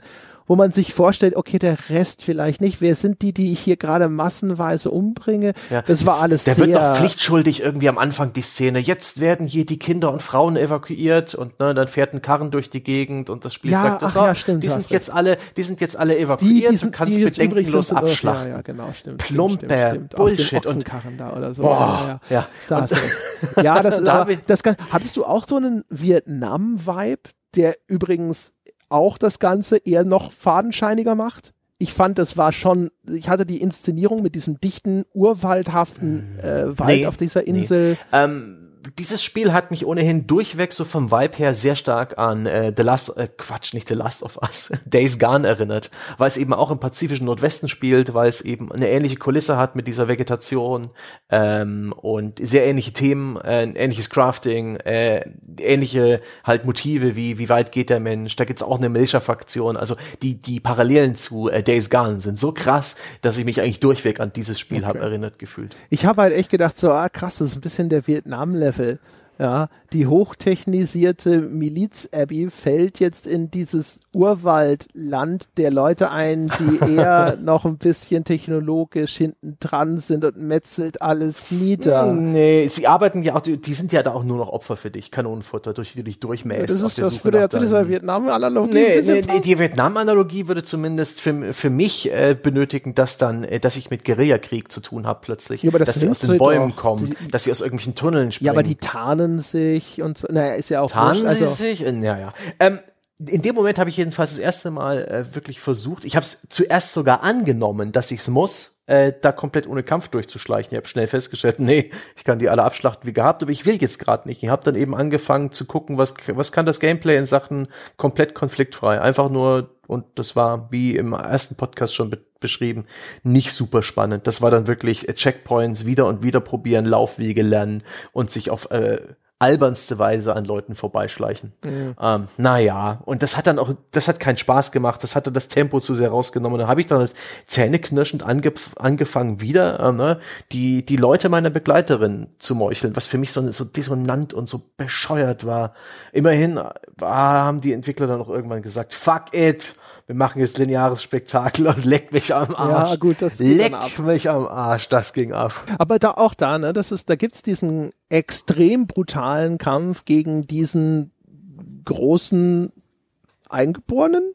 wo man sich vorstellt, okay, der Rest vielleicht nicht. Wer sind die, die ich hier gerade massenweise umbringe? Ja. Das war alles Der sehr wird noch pflichtschuldig irgendwie am Anfang die Szene. Jetzt werden hier die Kinder und Frauen evakuiert und ne, dann fährt ein Karren durch die Gegend und das Spiel Ja, sagt, ach so, ja, stimmt, die sind jetzt alle, die sind jetzt alle die, evakuiert, die, sind, du kannst die bedenkenlos sind, abschlachten. Ja, ja, genau, stimmt. Plumper stimmt, stimmt, Bullshit und- Ochsenkarren da oder so. Boah, ja, ja. ja. Da hast du recht. ja, das aber, das kann, hattest du auch so einen Vietnam-Vibe, der übrigens auch das Ganze eher noch fadenscheiniger macht? Ich fand, das war schon, ich hatte die Inszenierung mit diesem dichten, urwaldhaften äh, Wald Nee, auf dieser nee. Insel. Ähm, dieses Spiel hat mich ohnehin durchweg so vom Vibe her sehr stark an äh, The Last, äh, Quatsch, nicht The Last of Us, Days Gone erinnert, weil es eben auch im pazifischen Nordwesten spielt, weil es eben eine ähnliche Kulisse hat mit dieser Vegetation ähm, und sehr ähnliche Themen, äh, ähnliches Crafting, äh, ähnliche halt Motive wie wie weit geht der Mensch. Da gibt's auch eine Militia-Faktion. Also die die Parallelen zu äh, Days Gone sind so krass, dass ich mich eigentlich durchweg an dieses Spiel habe erinnert gefühlt. Ich habe halt echt gedacht, so, ah krass, das ist ein bisschen der Vietnam-Level. it Ja, die hochtechnisierte Miliz-Abby fällt jetzt in dieses Urwaldland der Leute ein, die eher noch ein bisschen technologisch hinten dran sind und metzelt alles nieder. Nee, sie arbeiten ja auch, die, sind ja da auch nur noch Opfer für dich, Kanonenfutter, durch die du dich durchmähst. das auf ist, das Suche würde ja zu dieser Vietnam-Analogie Nee, nee, passen. die Vietnam-Analogie würde zumindest für, für mich äh, benötigen, dass dann, äh, dass ich mit Guerillakrieg zu tun habe plötzlich. Ja, aber das dass sie aus den Bäumen doch. kommen, Die- dass sie aus irgendwelchen Tunneln springen. Ja, aber die tarnen sich und so. Naja, ist ja auch Tarnen wurscht. sie Also, sich? Ja, ja. Ähm, in dem Moment habe ich jedenfalls das erste Mal äh, wirklich versucht, ich habe es zuerst sogar angenommen, dass ich es muss, äh, da komplett ohne Kampf durchzuschleichen. Ich habe schnell festgestellt, nee, ich kann die alle abschlachten wie gehabt, aber ich will jetzt gerade nicht. Ich habe dann eben angefangen zu gucken, was, was kann das Gameplay in Sachen komplett konfliktfrei. Einfach nur, und das war wie im ersten Podcast schon beschrieben, nicht super spannend. Das war dann wirklich äh, Checkpoints wieder und wieder probieren, Laufwege lernen und sich auf äh, albernste Weise an Leuten vorbeischleichen. Ähm, naja, und das hat dann auch, das hat keinen Spaß gemacht, das hatte das Tempo zu sehr rausgenommen. Da habe ich dann halt zähneknirschend ange angefangen, wieder äh, ne, die, die Leute meiner Begleiterin zu meucheln, was für mich so, so dissonant und so bescheuert war. Immerhin äh, haben die Entwickler dann auch irgendwann gesagt, fuck it, wir machen jetzt lineares Spektakel und leck mich am Arsch. Ja, gut, das geht leck ab. mich am Arsch, das ging ab. aber da auch da, ne, das ist, da gibt's diesen extrem brutalen Kampf gegen diesen großen Eingeborenen,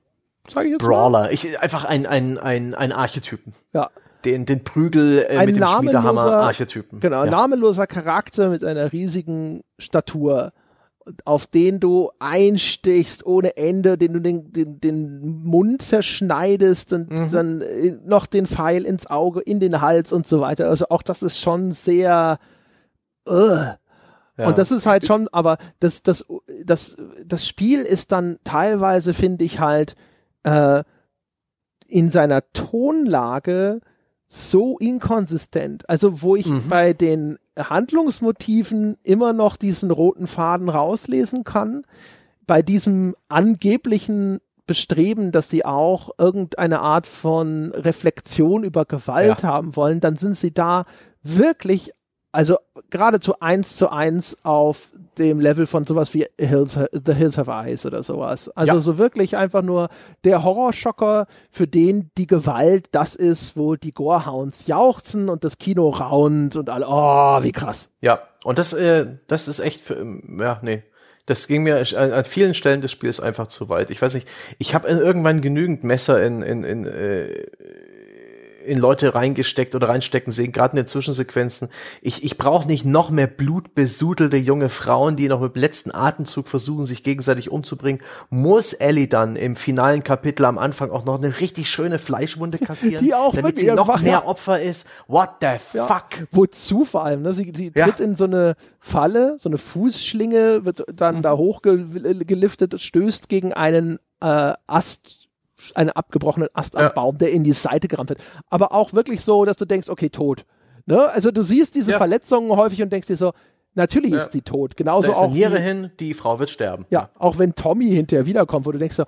sage ich jetzt mal. Brawler. Ich, einfach ein, ein, ein, ein Archetypen. Ja. Den, den Prügel äh, Ein mit dem namenloser- Schmiedehammer-Archetypen. Genau, ja. namenloser Charakter mit einer riesigen Statur, auf den du einstichst ohne Ende, den du den, den, den Mund zerschneidest und Mhm. dann äh, noch den Pfeil ins Auge, in den Hals und so weiter. Also auch das ist schon sehr. Uh. Ja. Und das ist halt schon, aber das, das, das, das Spiel ist dann teilweise, finde ich halt, äh, in seiner Tonlage so inkonsistent. Also wo ich Mhm. bei den Handlungsmotiven immer noch diesen roten Faden rauslesen kann, bei diesem angeblichen Bestreben, dass sie auch irgendeine Art von Reflexion über Gewalt ja. haben wollen, dann sind sie da wirklich, also geradezu eins zu eins auf dem Level von sowas wie Hills, The Hills Have Eyes oder sowas. Also ja. so wirklich einfach nur der Horrorschocker, für den die Gewalt das ist, wo die Gorehounds jauchzen und das Kino raunt und alle, oh, wie krass. Ja, und das, äh, das ist echt, für, ja, nee. Das ging mir an, an vielen Stellen des Spiels einfach zu weit. Ich weiß nicht, ich habe irgendwann genügend Messer in, in, in äh, in Leute reingesteckt oder reinstecken sehen, gerade in den Zwischensequenzen. Ich, ich brauche nicht noch mehr blutbesudelte junge Frauen, die noch mit dem letzten Atemzug versuchen, sich gegenseitig umzubringen. Muss Ellie dann im finalen Kapitel am Anfang auch noch eine richtig schöne Fleischwunde kassieren, die auch damit sie noch mehr ja. Opfer ist? What the ja. fuck? Wozu vor allem? Ne? Sie, sie tritt in so eine Falle, so eine Fußschlinge, wird dann mhm. da hochgeliftet, stößt gegen einen äh, Ast einen abgebrochenen Ast am ja. Baum, der in die Seite gerammt wird. Aber auch wirklich so, dass du denkst, okay, tot. Ne? Also du siehst diese ja. Verletzungen häufig und denkst dir so, natürlich ja. ist sie tot. Genauso da ist auch. Niere hin, die Frau wird sterben. Ja, auch wenn Tommy hinterher wiederkommt, wo du denkst so,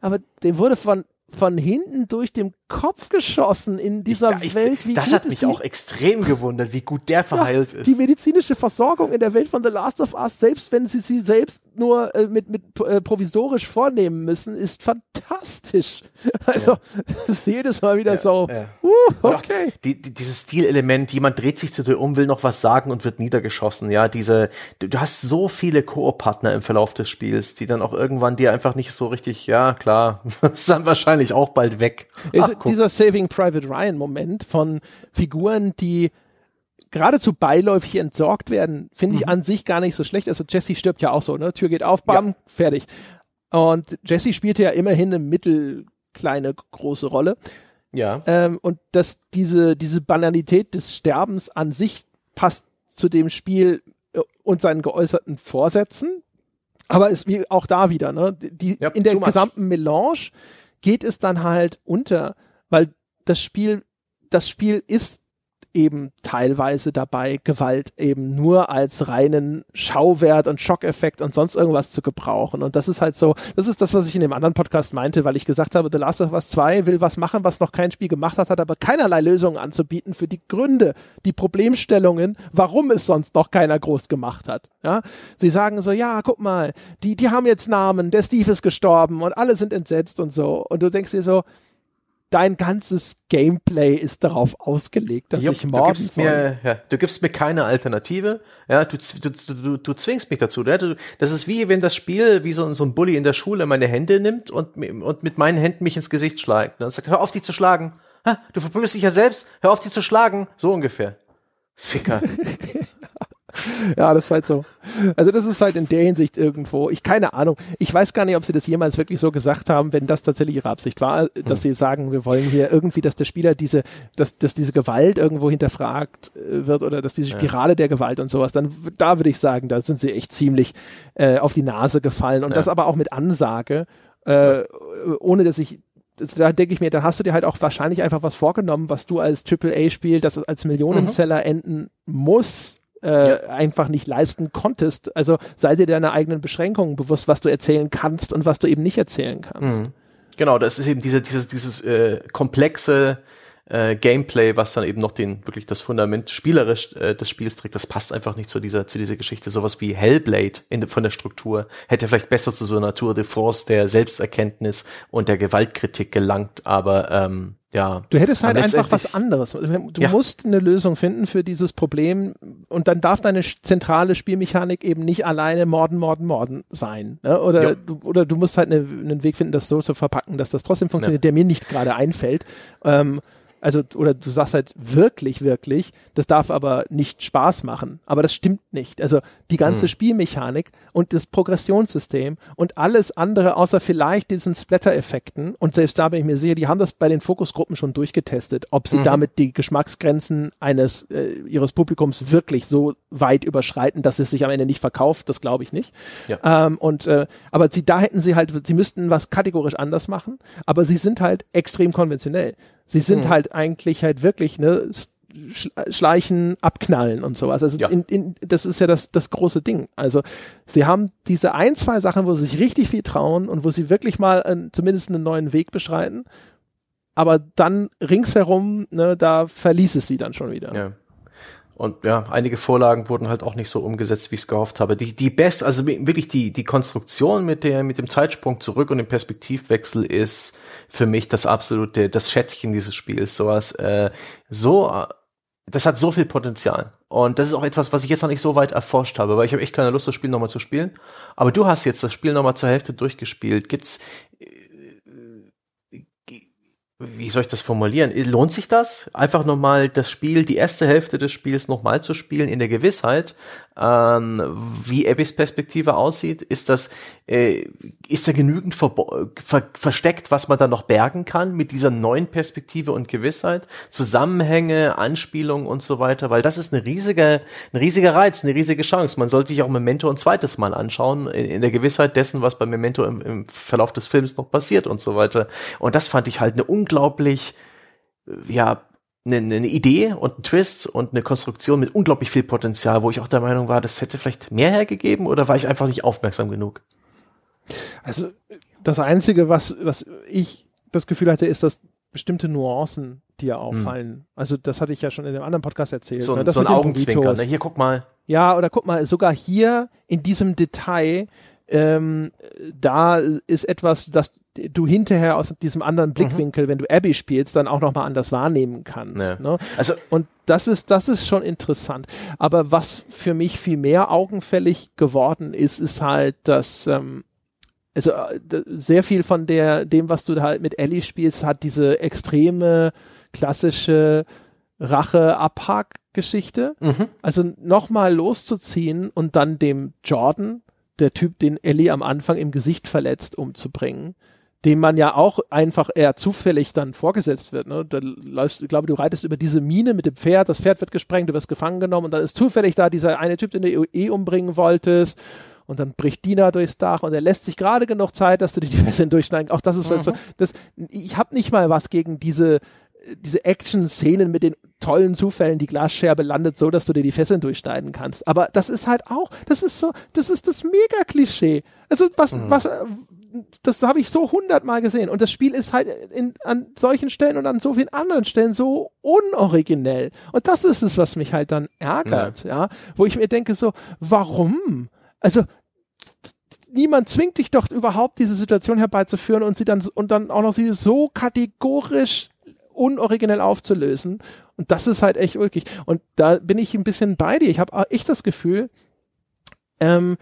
aber dem wurde von von hinten durch den Kopf geschossen in dieser ich, Welt. Wie das hat mich auch extrem gewundert, wie gut der verheilt ja, ist. Die medizinische Versorgung in der Welt von The Last of Us, selbst wenn sie sie selbst nur äh, mit, mit äh, provisorisch vornehmen müssen, ist fantastisch. Also, ja. das ist jedes Mal wieder ja, so, uh, okay. Die, die, dieses Stilelement, jemand dreht sich zu dir um, will noch was sagen und wird niedergeschossen. Ja, diese, du, du hast so viele Koop-Partner im Verlauf des Spiels, die dann auch irgendwann dir einfach nicht so richtig, ja, klar, das ist dann wahrscheinlich auch bald weg. Ach, dieser Saving Private Ryan Moment von Figuren, die geradezu beiläufig entsorgt werden, finde ich mhm. an sich gar nicht so schlecht. Also Jesse stirbt ja auch so, ne? Tür geht auf, bam, ja. fertig. Und Jesse spielte ja immerhin eine mittelkleine große Rolle. Ja. Ähm, und dass diese, diese Banalität des Sterbens an sich passt zu dem Spiel äh, und seinen geäußerten Vorsätzen. Aber es wie auch da wieder, ne? Die, ja, in der gesamten Melange geht es dann halt unter, weil das Spiel, das Spiel ist eben teilweise dabei, Gewalt eben nur als reinen Schauwert und Schockeffekt und sonst irgendwas zu gebrauchen. Und das ist halt so, das ist das, was ich in dem anderen Podcast meinte, weil ich gesagt habe, The Last of Us 2 will was machen, was noch kein Spiel gemacht hat, hat aber keinerlei Lösungen anzubieten für die Gründe, die Problemstellungen, warum es sonst noch keiner groß gemacht hat. Ja, sie sagen so, ja, guck mal, die, die haben jetzt Namen, der Steve ist gestorben und alle sind entsetzt und so. Und du denkst dir so, dein ganzes Gameplay ist darauf ausgelegt, dass Jupp, ich morden du gibst soll. Mir, ja, du gibst mir keine Alternative. Ja, du, du, du, du zwingst mich dazu. Ja? Du, das ist wie wenn das Spiel wie so, so ein Bully in der Schule meine Hände nimmt und, und mit meinen Händen mich ins Gesicht schlägt. Dann sagt, hör auf, die zu schlagen. Ha, du verprügelst dich ja selbst. Hör auf, die zu schlagen. So ungefähr. Ficker. ja, das ist halt so. Also das ist halt in der Hinsicht irgendwo, ich keine Ahnung. Ich weiß gar nicht, ob sie das jemals wirklich so gesagt haben, wenn das tatsächlich ihre Absicht war, dass hm. sie sagen, wir wollen hier irgendwie, dass der Spieler diese, dass, dass diese Gewalt irgendwo hinterfragt äh, wird oder dass diese Spirale ja. der Gewalt und sowas, dann da würde ich sagen, da sind sie echt ziemlich äh, auf die Nase gefallen und ja. das aber auch mit Ansage, äh, ohne dass ich da denke ich mir, dann hast du dir halt auch wahrscheinlich einfach was vorgenommen, was du als AAA-Spiel, das als Millionenseller mhm. enden muss, äh, ja. einfach nicht leisten konntest. Also sei dir deine eigenen Beschränkungen bewusst, was du erzählen kannst und was du eben nicht erzählen kannst. Mhm. Genau, das ist eben diese, dieses, dieses äh, komplexe äh, Gameplay, was dann eben noch den wirklich das Fundament spielerisch äh, des Spiels trägt, das passt einfach nicht zu dieser zu dieser Geschichte. Sowas wie Hellblade in, von der Struktur hätte vielleicht besser zu so einer Tour de Force der Selbsterkenntnis und der Gewaltkritik gelangt, aber ähm, ja. Du hättest halt einfach was anderes. Du ja. musst eine Lösung finden für dieses Problem und dann darf deine zentrale Spielmechanik eben nicht alleine Morden, Morden, Morden sein. Ne? Oder, ja. du, oder du musst halt eine, einen Weg finden, das so zu verpacken, dass das trotzdem funktioniert, ja. der mir nicht gerade einfällt. Ähm, also, oder du sagst halt wirklich, wirklich, das darf aber nicht Spaß machen. Aber das stimmt nicht. Also die ganze hm. Spielmechanik und das Progressionssystem und alles andere, außer vielleicht diesen Splatter-Effekten, und selbst da bin ich mir sicher, die haben das bei den Fokusgruppen schon durchgetestet, ob sie mhm. damit die Geschmacksgrenzen eines äh, ihres Publikums wirklich so weit überschreiten, dass es sich am Ende nicht verkauft, das glaube ich nicht. Ja. Ähm, und äh, aber sie, da hätten sie halt, sie müssten was kategorisch anders machen, aber sie sind halt extrem konventionell. Sie sind mhm. halt eigentlich halt wirklich, ne, Schleichen, Abknallen und sowas. Also ja. in, in, das ist ja das, das große Ding. Also sie haben diese ein, zwei Sachen, wo sie sich richtig viel trauen und wo sie wirklich mal ein, zumindest einen neuen Weg beschreiten. Aber dann ringsherum, ne, da verließ es sie dann schon wieder. Ja. Und ja, einige Vorlagen wurden halt auch nicht so umgesetzt, wie ich es gehofft habe. Die, die best, also wirklich die, die Konstruktion mit der, mit dem Zeitsprung zurück und dem Perspektivwechsel ist für mich das absolute, das Schätzchen dieses Spiels. Sowas, äh, so, das hat so viel Potenzial. Und das ist auch etwas, was ich jetzt noch nicht so weit erforscht habe, weil ich habe echt keine Lust, das Spiel nochmal zu spielen. Aber du hast jetzt das Spiel nochmal zur Hälfte durchgespielt. Gibt's, wie soll ich das formulieren? Lohnt sich das? Einfach nochmal das Spiel, die erste Hälfte des Spiels nochmal zu spielen, in der Gewissheit, wie Abbys Perspektive aussieht? Ist das, äh, ist da genügend ver ver versteckt, was man da noch bergen kann mit dieser neuen Perspektive und Gewissheit? Zusammenhänge, Anspielungen und so weiter, weil das ist eine riesige, ein riesiger Reiz, eine riesige Chance. Man sollte sich auch Memento ein zweites Mal anschauen, in, in der Gewissheit dessen, was bei Memento im, im Verlauf des Films noch passiert und so weiter. Und das fand ich halt eine unglaublich, ja, eine, eine Idee und ein Twist und eine Konstruktion mit unglaublich viel Potenzial, wo ich auch der Meinung war, das hätte vielleicht mehr hergegeben oder war ich einfach nicht aufmerksam genug? Also das Einzige, was, was ich das Gefühl hatte, ist, dass bestimmte Nuancen dir auffallen. Hm. Also das hatte ich ja schon in dem anderen Podcast erzählt. So, ne? so ein Augenzwinker, ne? hier guck mal. Ja, oder guck mal, sogar hier in diesem Detail ähm, da ist etwas, das du hinterher aus diesem anderen Blickwinkel, mhm. wenn du Abby spielst, dann auch nochmal anders wahrnehmen kannst. Ja. Ne? Also und das ist das ist schon interessant. Aber was für mich viel mehr augenfällig geworden ist, ist halt, dass ähm, also äh, sehr viel von der dem, was du halt mit Ellie spielst, hat diese extreme klassische Rache-Abhack-Geschichte. Mhm. Also nochmal loszuziehen und dann dem Jordan der Typ, den Ellie am Anfang im Gesicht verletzt, umzubringen, dem man ja auch einfach eher zufällig dann vorgesetzt wird. Ne? Da läufst, ich glaube, du reitest über diese Mine mit dem Pferd, das Pferd wird gesprengt, du wirst gefangen genommen und dann ist zufällig da dieser eine Typ, den du eh umbringen wolltest und dann bricht Dina durchs Dach und er lässt sich gerade genug Zeit, dass du dir die Fesseln durchschneiden. Auch das ist mhm. halt so, das, ich habe nicht mal was gegen diese diese Action-Szenen mit den tollen Zufällen, die Glasscherbe landet so, dass du dir die Fesseln durchschneiden kannst. Aber das ist halt auch, das ist so, das ist das Mega-Klischee. Also was, mhm. was, das habe ich so hundertmal gesehen. Und das Spiel ist halt in, an solchen Stellen und an so vielen anderen Stellen so unoriginell. Und das ist es, was mich halt dann ärgert, ja. ja? Wo ich mir denke so, warum? Also, niemand zwingt dich doch überhaupt diese Situation herbeizuführen und sie dann und dann auch noch sie so kategorisch unoriginell aufzulösen. Und das ist halt echt ulkig. Und da bin ich ein bisschen bei dir. Ich habe echt das Gefühl, ähm,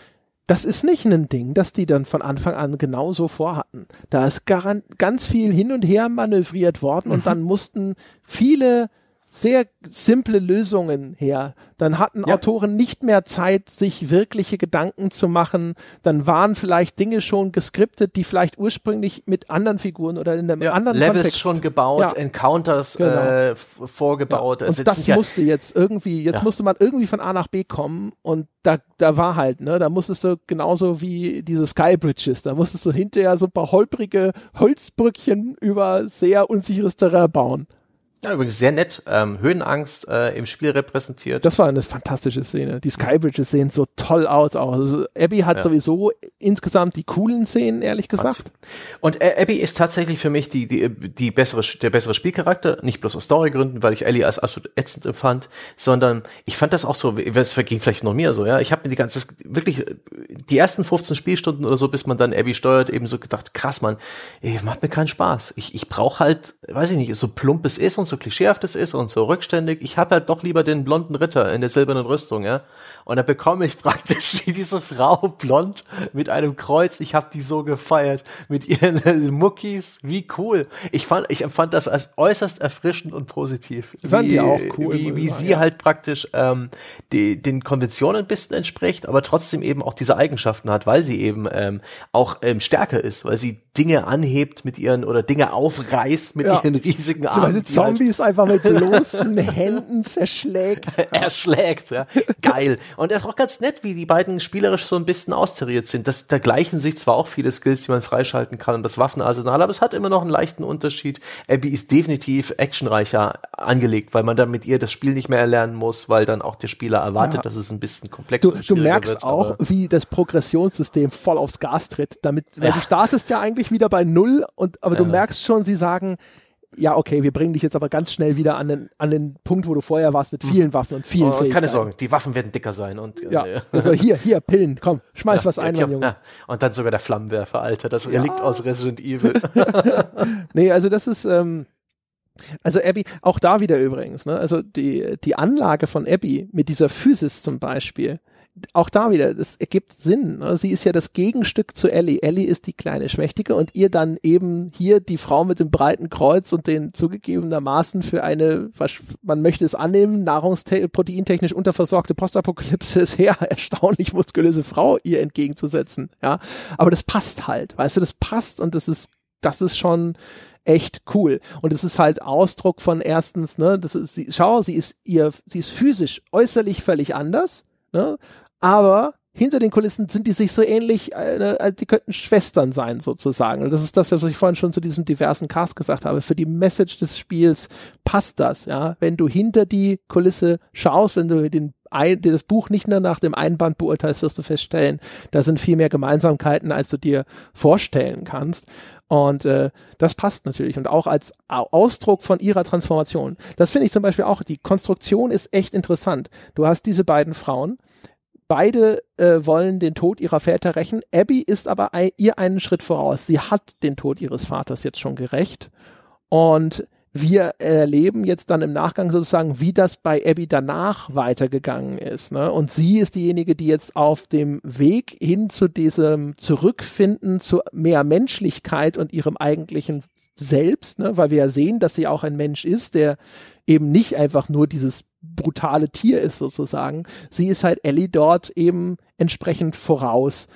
das ist nicht ein Ding, das die dann von Anfang an genauso vorhatten. Da ist ganz viel hin und her manövriert worden und dann mussten viele sehr simple Lösungen her. Dann hatten ja. Autoren nicht mehr Zeit, sich wirkliche Gedanken zu machen. Dann waren vielleicht Dinge schon geskriptet, die vielleicht ursprünglich mit anderen Figuren oder in einem ja, anderen Levels Kontext. schon gebaut, ja. Encounters genau. äh, vorgebaut. Und das musste jetzt irgendwie, jetzt musste man irgendwie von A nach B kommen und da, da war halt, ne, da musstest du genauso wie diese Skybridges, da musstest du hinterher so ein paar holprige Holzbrückchen über sehr unsicheres Terrain bauen. Ja, übrigens sehr nett. Ähm, Höhenangst äh, im Spiel repräsentiert. Das war eine fantastische Szene. Die Skybridges sehen so toll aus. Auch. Also Abby hat ja. sowieso insgesamt die coolen Szenen, ehrlich gesagt. Und äh, Abby ist tatsächlich für mich die, die, die bessere, der bessere Spielcharakter. Nicht bloß aus Storygründen, weil ich Ellie als absolut ätzend empfand, sondern ich fand das auch so, es verging vielleicht noch mir so, ja. Ich habe mir die ganze, wirklich die ersten 15 Spielstunden oder so, bis man dann Abby steuert, eben so gedacht, krass, man, ey, macht mir keinen Spaß. Ich, ich brauche halt, weiß ich nicht, so plump es ist und so klischeehaft es ist und so rückständig, ich habe halt doch lieber den blonden Ritter in der silbernen Rüstung, ja. Und da bekomme ich praktisch diese Frau blond mit einem Kreuz. Ich habe die so gefeiert mit ihren Muckis. Wie cool. Ich fand, ich empfand das als äußerst erfrischend und positiv. Ich fand wie, die auch cool. Wie, wie sie ja. halt praktisch ähm, die, den Konventionen ein bisschen entspricht, aber trotzdem eben auch diese Eigenschaften hat, weil sie eben ähm, auch ähm, stärker ist, weil sie Dinge anhebt mit ihren oder Dinge aufreißt mit ja. ihren riesigen Armen. Weil sie halt einfach mit bloßen Händen zerschlägt. er schlägt, ja. Geil. Und er ist auch ganz nett, wie die beiden spielerisch so ein bisschen austariert sind. Das, da gleichen sich zwar auch viele Skills, die man freischalten kann und das Waffenarsenal, aber es hat immer noch einen leichten Unterschied. Abby ist definitiv actionreicher angelegt, weil man dann mit ihr das Spiel nicht mehr erlernen muss, weil dann auch der Spieler erwartet, ja. dass es ein bisschen komplexer du, du merkst wird, auch, wie das Progressionssystem voll aufs Gas tritt, damit, weil ja. du startest ja eigentlich wieder bei Null und, aber ja. du merkst schon, sie sagen, ja, okay, wir bringen dich jetzt aber ganz schnell wieder an den, an den Punkt, wo du vorher warst, mit hm. vielen Waffen und vielen oh, Keine Sorgen, die Waffen werden dicker sein. Und, ja, äh, also hier, hier, Pillen, komm, schmeiß ja, was ein, mein Junge. Ja. Und dann sogar der Flammenwerfer, Alter, das Relikt ja. aus Resident Evil. nee, also das ist, ähm, also Abby, auch da wieder übrigens, ne? also die, die Anlage von Abby mit dieser Physis zum Beispiel, auch da wieder, das ergibt Sinn. Ne? Sie ist ja das Gegenstück zu Ellie. Ellie ist die kleine Schmächtige und ihr dann eben hier die Frau mit dem breiten Kreuz und den zugegebenermaßen für eine, man möchte es annehmen, nahrungsproteintechnisch unterversorgte Postapokalypse sehr erstaunlich muskulöse Frau ihr entgegenzusetzen. Ja, aber das passt halt, weißt du, das passt und das ist, das ist schon echt cool. Und es ist halt Ausdruck von erstens, ne, das ist, sie, schau, sie ist ihr, sie ist physisch äußerlich völlig anders, ne, aber hinter den Kulissen sind die sich so ähnlich, äh, die könnten Schwestern sein sozusagen. Und das ist das, was ich vorhin schon zu diesem diversen Cast gesagt habe. Für die Message des Spiels passt das, ja. Wenn du hinter die Kulisse schaust, wenn du den ein, das Buch nicht nur nach dem Einband beurteilst, wirst du feststellen, da sind viel mehr Gemeinsamkeiten, als du dir vorstellen kannst. Und äh, das passt natürlich und auch als Ausdruck von ihrer Transformation. Das finde ich zum Beispiel auch, die Konstruktion ist echt interessant. Du hast diese beiden Frauen, Beide äh, wollen den Tod ihrer Väter rächen. Abby ist aber ein, ihr einen Schritt voraus. Sie hat den Tod ihres Vaters jetzt schon gerecht. Und wir erleben jetzt dann im Nachgang sozusagen, wie das bei Abby danach weitergegangen ist. Ne? Und sie ist diejenige, die jetzt auf dem Weg hin zu diesem Zurückfinden zu mehr Menschlichkeit und ihrem eigentlichen Selbst, ne? weil wir ja sehen, dass sie auch ein Mensch ist, der eben nicht einfach nur dieses brutale Tier ist sozusagen. Sie ist halt Ellie dort eben entsprechend voraus.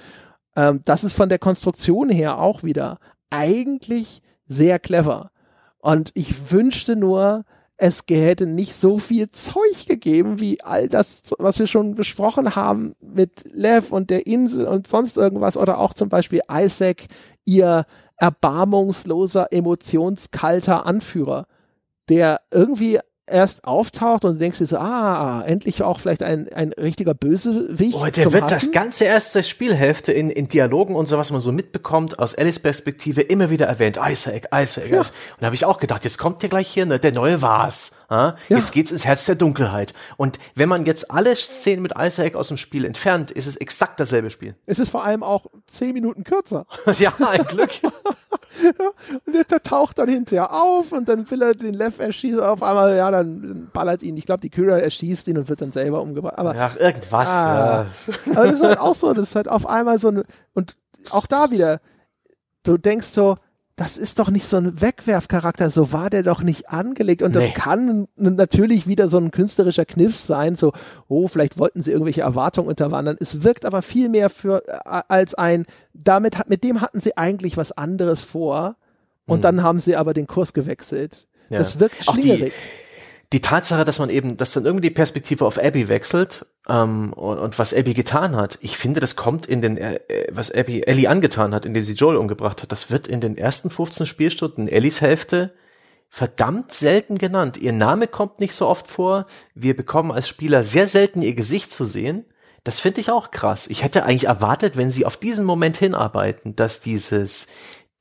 Ähm, das ist von der Konstruktion her auch wieder eigentlich sehr clever. Und ich wünschte nur, es hätte nicht so viel Zeug gegeben, wie all das, was wir schon besprochen haben mit Lev und der Insel und sonst irgendwas oder auch zum Beispiel Isaac, ihr erbarmungsloser, emotionskalter Anführer, der irgendwie erst auftaucht und du denkst dir so, ah, endlich auch vielleicht ein, ein richtiger Bösewicht. Oh, der wird Hassen. das ganze erste Spielhälfte in, in Dialogen und so, was man so mitbekommt, aus Alice Perspektive immer wieder erwähnt. Isaac, Isaac. Ja. Und da habe ich auch gedacht, jetzt kommt ja gleich hier ne, der neue Vars. Ja? Jetzt geht's ins Herz der Dunkelheit. Und wenn man jetzt alle Szenen mit Isaac aus dem Spiel entfernt, ist es exakt dasselbe Spiel. Es ist vor allem auch zehn Minuten kürzer. ja, ein Glück. und der, taucht dann hinterher auf und dann will er den Lev erschießen. Auf einmal, ja, dann ballert ihn. Ich glaube, die Kyra erschießt ihn und wird dann selber umgebracht. Aber, ja, irgendwas. Ah, ja. Aber das ist halt auch so, das ist halt auf einmal so eine, und auch da wieder, du denkst so, das ist doch nicht so ein Wegwerfcharakter, so war der doch nicht angelegt. Und das nee. kann natürlich wieder so ein künstlerischer Kniff sein, so, oh, vielleicht wollten sie irgendwelche Erwartungen unterwandern. Es wirkt aber viel mehr für, als ein, damit, mit dem hatten sie eigentlich was anderes vor. Und mhm. dann haben sie aber den Kurs gewechselt. Ja. Das wirkt schwierig die Tatsache, dass man eben, dass dann irgendwie die Perspektive auf Abby wechselt ähm, und, und, was Abby getan hat, ich finde, das kommt in den, äh, was Abby Ellie angetan hat, indem sie Joel umgebracht hat, das wird in den ersten 15 Spielstunden Ellies Hälfte verdammt selten genannt. Ihr Name kommt nicht so oft vor. Wir bekommen als Spieler sehr selten ihr Gesicht zu sehen. Das finde ich auch krass. Ich hätte eigentlich erwartet, wenn sie auf diesen Moment hinarbeiten, dass dieses,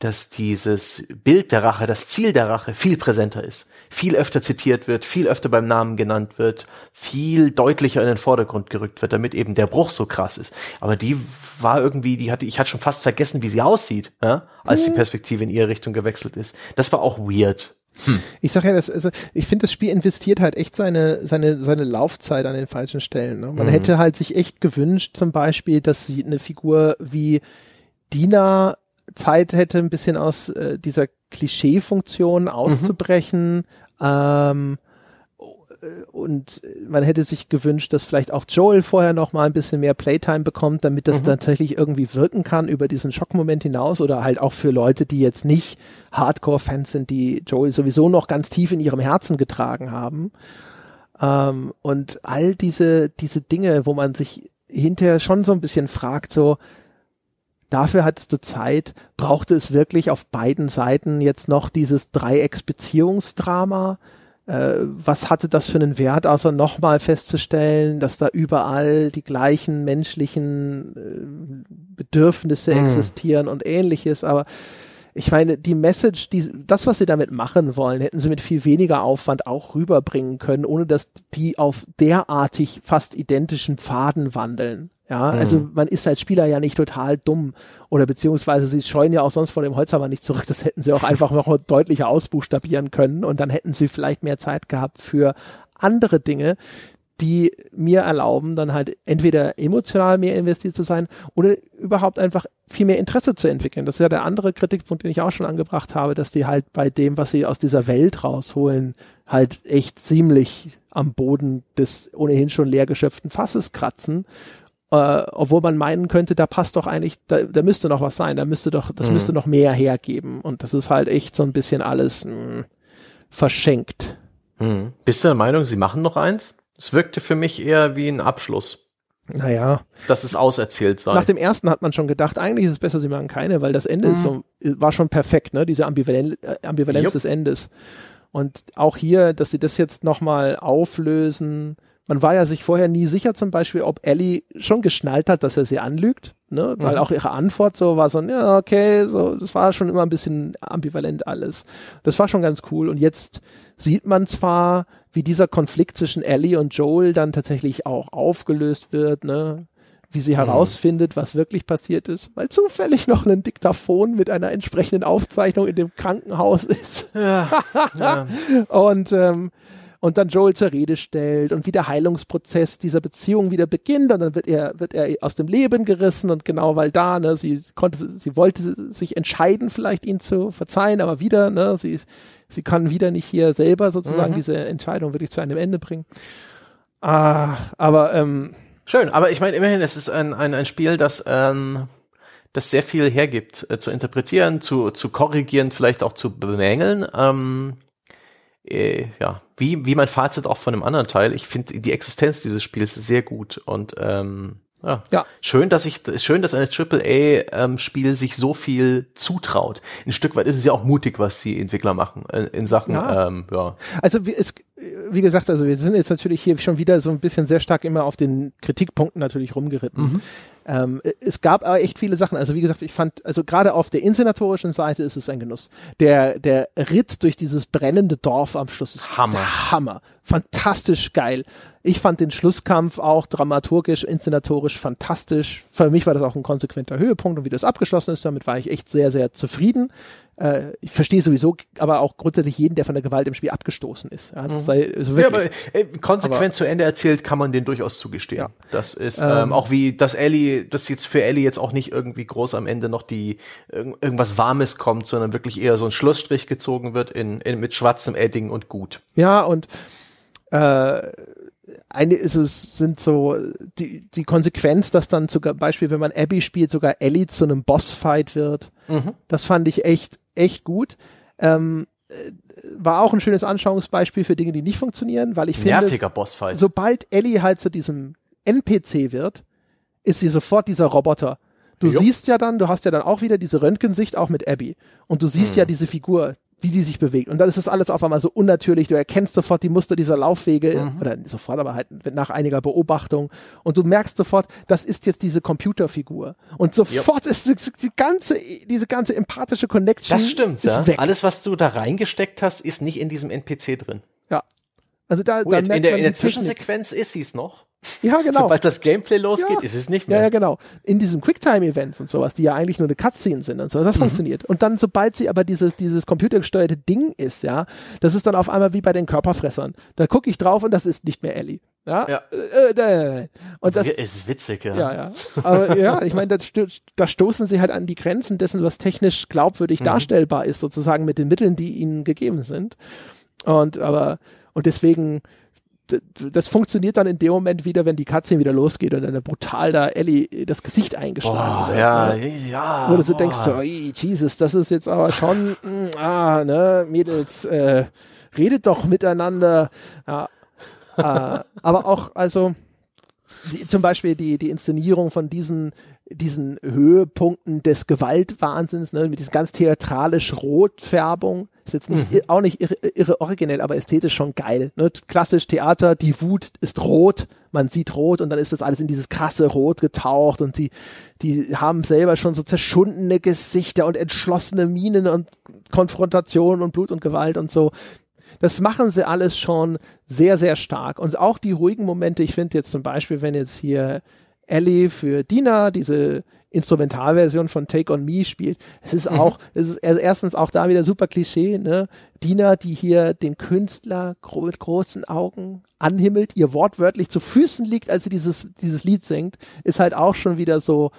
dass dieses Bild der Rache, das Ziel der Rache viel präsenter ist viel öfter zitiert wird, viel öfter beim Namen genannt wird, viel deutlicher in den Vordergrund gerückt wird, damit eben der Bruch so krass ist. Aber die war irgendwie, die hatte, ich hatte schon fast vergessen, wie sie aussieht, ja, als die Perspektive in ihre Richtung gewechselt ist. Das war auch weird. Hm. Ich sag ja, das, also ich finde, das Spiel investiert halt echt seine, seine, seine Laufzeit an den falschen Stellen. Ne? Man mhm. hätte halt sich echt gewünscht, zum Beispiel, dass sie eine Figur wie Dina Zeit hätte, ein bisschen aus äh, dieser Klischeefunktion auszubrechen. Mhm. Ähm, und man hätte sich gewünscht, dass vielleicht auch Joel vorher noch mal ein bisschen mehr Playtime bekommt, damit das mhm. tatsächlich irgendwie wirken kann über diesen Schockmoment hinaus oder halt auch für Leute, die jetzt nicht Hardcore-Fans sind, die Joel sowieso noch ganz tief in ihrem Herzen getragen haben. Ähm, und all diese, diese Dinge, wo man sich hinterher schon so ein bisschen fragt, so, dafür hattest du Zeit, brauchte es wirklich auf beiden Seiten jetzt noch dieses Dreiecksbeziehungsdrama? Äh, was hatte das für einen Wert, außer nochmal festzustellen, dass da überall die gleichen menschlichen äh, Bedürfnisse mhm. existieren und ähnliches, aber ich meine, die Message, die, das, was sie damit machen wollen, hätten sie mit viel weniger Aufwand auch rüberbringen können, ohne dass die auf derartig fast identischen Pfaden wandeln. Ja, mhm. also man ist als Spieler ja nicht total dumm oder beziehungsweise sie scheuen ja auch sonst vor dem Holzhammer nicht zurück. Das hätten sie auch einfach noch deutlicher ausbuchstabieren können und dann hätten sie vielleicht mehr Zeit gehabt für andere Dinge, die mir erlauben, dann halt entweder emotional mehr investiert zu sein oder überhaupt einfach viel mehr Interesse zu entwickeln. Das ist ja der andere Kritikpunkt, den ich auch schon angebracht habe, dass die halt bei dem, was sie aus dieser Welt rausholen, halt echt ziemlich am Boden des ohnehin schon leer geschöpften Fasses kratzen. Äh, obwohl man meinen könnte, da passt doch eigentlich, da, da müsste noch was sein, da müsste doch, das mhm. müsste noch mehr hergeben. Und das ist halt echt so ein bisschen alles mh, hm, verschenkt. Mhm. Bist du der Meinung, sie machen noch eins? Es wirkte für mich eher wie ein Abschluss. Naja. Dass es auserzählt sei. Nach dem ersten hat man schon gedacht, eigentlich ist es besser, sie machen keine, weil das Ende mhm. ist so, war schon perfekt, ne? Diese Ambivalen äh, Ambivalenz Jupp. des Endes. Und auch hier, dass sie das jetzt nochmal auflösen. Man war ja sich vorher nie sicher zum Beispiel, ob Ellie schon geschnallt hat, dass er sie anlügt, ne? Weil mhm. auch ihre Antwort so war so, ja, okay, so, das war schon immer ein bisschen ambivalent alles. Das war schon ganz cool. Und jetzt sieht man zwar, wie dieser Konflikt zwischen Ellie und Joel dann tatsächlich auch aufgelöst wird, ne? wie sie mhm. herausfindet, was wirklich passiert ist, weil zufällig noch ein Diktaphon mit einer entsprechenden Aufzeichnung in dem Krankenhaus ist. Ja, ja. Und ähm, und dann Joel zur Rede stellt und wie der Heilungsprozess dieser Beziehung wieder beginnt und dann wird er, wird er aus dem Leben gerissen und genau weil da, ne, sie konnte, sie wollte sich entscheiden, vielleicht ihn zu verzeihen, aber wieder, ne, sie sie kann wieder nicht hier selber sozusagen mhm. diese Entscheidung wirklich zu einem Ende bringen. Ah, aber ähm, schön. Aber ich meine immerhin, es ist ein ein, ein Spiel, das ähm, das sehr viel hergibt, äh, zu interpretieren, zu zu korrigieren, vielleicht auch zu bemängeln. Ähm, äh, ja, wie wie mein Fazit auch von einem anderen Teil. Ich finde die Existenz dieses Spiels sehr gut und ähm, ja. ja. Schön, dass ich, schön, dass ein AAA-Spiel ähm, sich so viel zutraut. Ein Stück weit ist es ja auch mutig, was die Entwickler machen äh, in Sachen, ja. Ähm, ja. Also wie, es, wie gesagt, also wir sind jetzt natürlich hier schon wieder so ein bisschen sehr stark immer auf den Kritikpunkten natürlich rumgeritten. Mhm. Ähm, es gab aber echt viele Sachen. Also wie gesagt, ich fand, also gerade auf der inszenatorischen Seite ist es ein Genuss. Der, der Ritt durch dieses brennende Dorf am Schluss ist Hammer. Hammer. Fantastisch geil. Ich fand den Schlusskampf auch dramaturgisch, inszenatorisch fantastisch. Für mich war das auch ein konsequenter Höhepunkt und wie das abgeschlossen ist, damit war ich echt sehr, sehr zufrieden. Äh, ich verstehe sowieso, aber auch grundsätzlich jeden, der von der Gewalt im Spiel abgestoßen ist. Ja, das mhm. sei, also wirklich, ja, aber äh, konsequent aber, zu Ende erzählt kann man den durchaus zugestehen. Ja. Das ist ähm, ähm, auch wie, dass Ellie, dass jetzt für Ellie jetzt auch nicht irgendwie groß am Ende noch die irgendwas Warmes kommt, sondern wirklich eher so ein Schlussstrich gezogen wird in, in mit schwarzem Edding und gut. Ja und äh, eine ist es, sind so die, die Konsequenz, dass dann zum Beispiel, wenn man Abby spielt, sogar Ellie zu einem Bossfight wird. Mhm. Das fand ich echt, echt gut. Ähm, äh, war auch ein schönes Anschauungsbeispiel für Dinge, die nicht funktionieren, weil ich finde, Bossfight. sobald Ellie halt zu diesem NPC wird, ist sie sofort dieser Roboter. Du jo. siehst ja dann, du hast ja dann auch wieder diese Röntgensicht auch mit Abby. Und du siehst hm. ja diese Figur, wie die sich bewegt. Und dann ist das alles auf einmal so unnatürlich. Du erkennst sofort die Muster dieser Laufwege, mhm. oder sofort, aber halt nach einiger Beobachtung. Und du merkst sofort, das ist jetzt diese Computerfigur. Und sofort jo. ist die ganze, diese ganze empathische Connection. Das stimmt, ja. Weg. Alles, was du da reingesteckt hast, ist nicht in diesem NPC drin. Ja. Also da, da in der, in der Zwischensequenz ist sie es noch. Ja, genau. Sobald das Gameplay losgeht, ja. ist es nicht mehr. Ja, ja, genau. In diesen Quicktime-Events und sowas, die ja eigentlich nur eine Cutscene sind und so, das mhm. funktioniert. Und dann, sobald sie aber dieses, dieses computergesteuerte Ding ist, ja, das ist dann auf einmal wie bei den Körperfressern. Da gucke ich drauf und das ist nicht mehr Ellie. Ja. ja. Äh, äh, und das ist witzig, ja. Ja, ja. Aber ja, ich meine, da, da stoßen sie halt an die Grenzen dessen, was technisch glaubwürdig mhm. darstellbar ist, sozusagen mit den Mitteln, die ihnen gegeben sind. Und aber, und deswegen, das funktioniert dann in dem Moment wieder, wenn die Katze wieder losgeht und dann brutal da Ellie das Gesicht eingeschlagen wird. Ja, ne? ja. Wo du so denkst, so, Jesus, das ist jetzt aber schon, mh, hm, ah, ne, Mädels, äh, redet doch miteinander. Ja, äh, aber auch, also, die, zum Beispiel die, die Inszenierung von diesen, diesen Höhepunkten des Gewaltwahnsinns, ne, mit diesen ganz theatralisch Rotfärbung, ist jetzt nicht, mhm. auch nicht irre, irre, originell, aber ästhetisch schon geil. Ne? Klassisch Theater, die Wut ist rot, man sieht rot und dann ist das alles in dieses krasse Rot getaucht und die, die haben selber schon so zerschundene Gesichter und entschlossene Minen und Konfrontation und Blut und Gewalt und so. Das machen sie alles schon sehr, sehr stark. Und auch die ruhigen Momente, ich finde jetzt zum Beispiel, wenn jetzt hier Ellie für Dina diese Instrumentalversion von Take on Me spielt. Es ist mhm. auch, es ist erstens auch da wieder super Klischee, ne? Dina, die hier den Künstler mit großen Augen anhimmelt, ihr wortwörtlich zu Füßen liegt, als sie dieses, dieses Lied singt, ist halt auch schon wieder so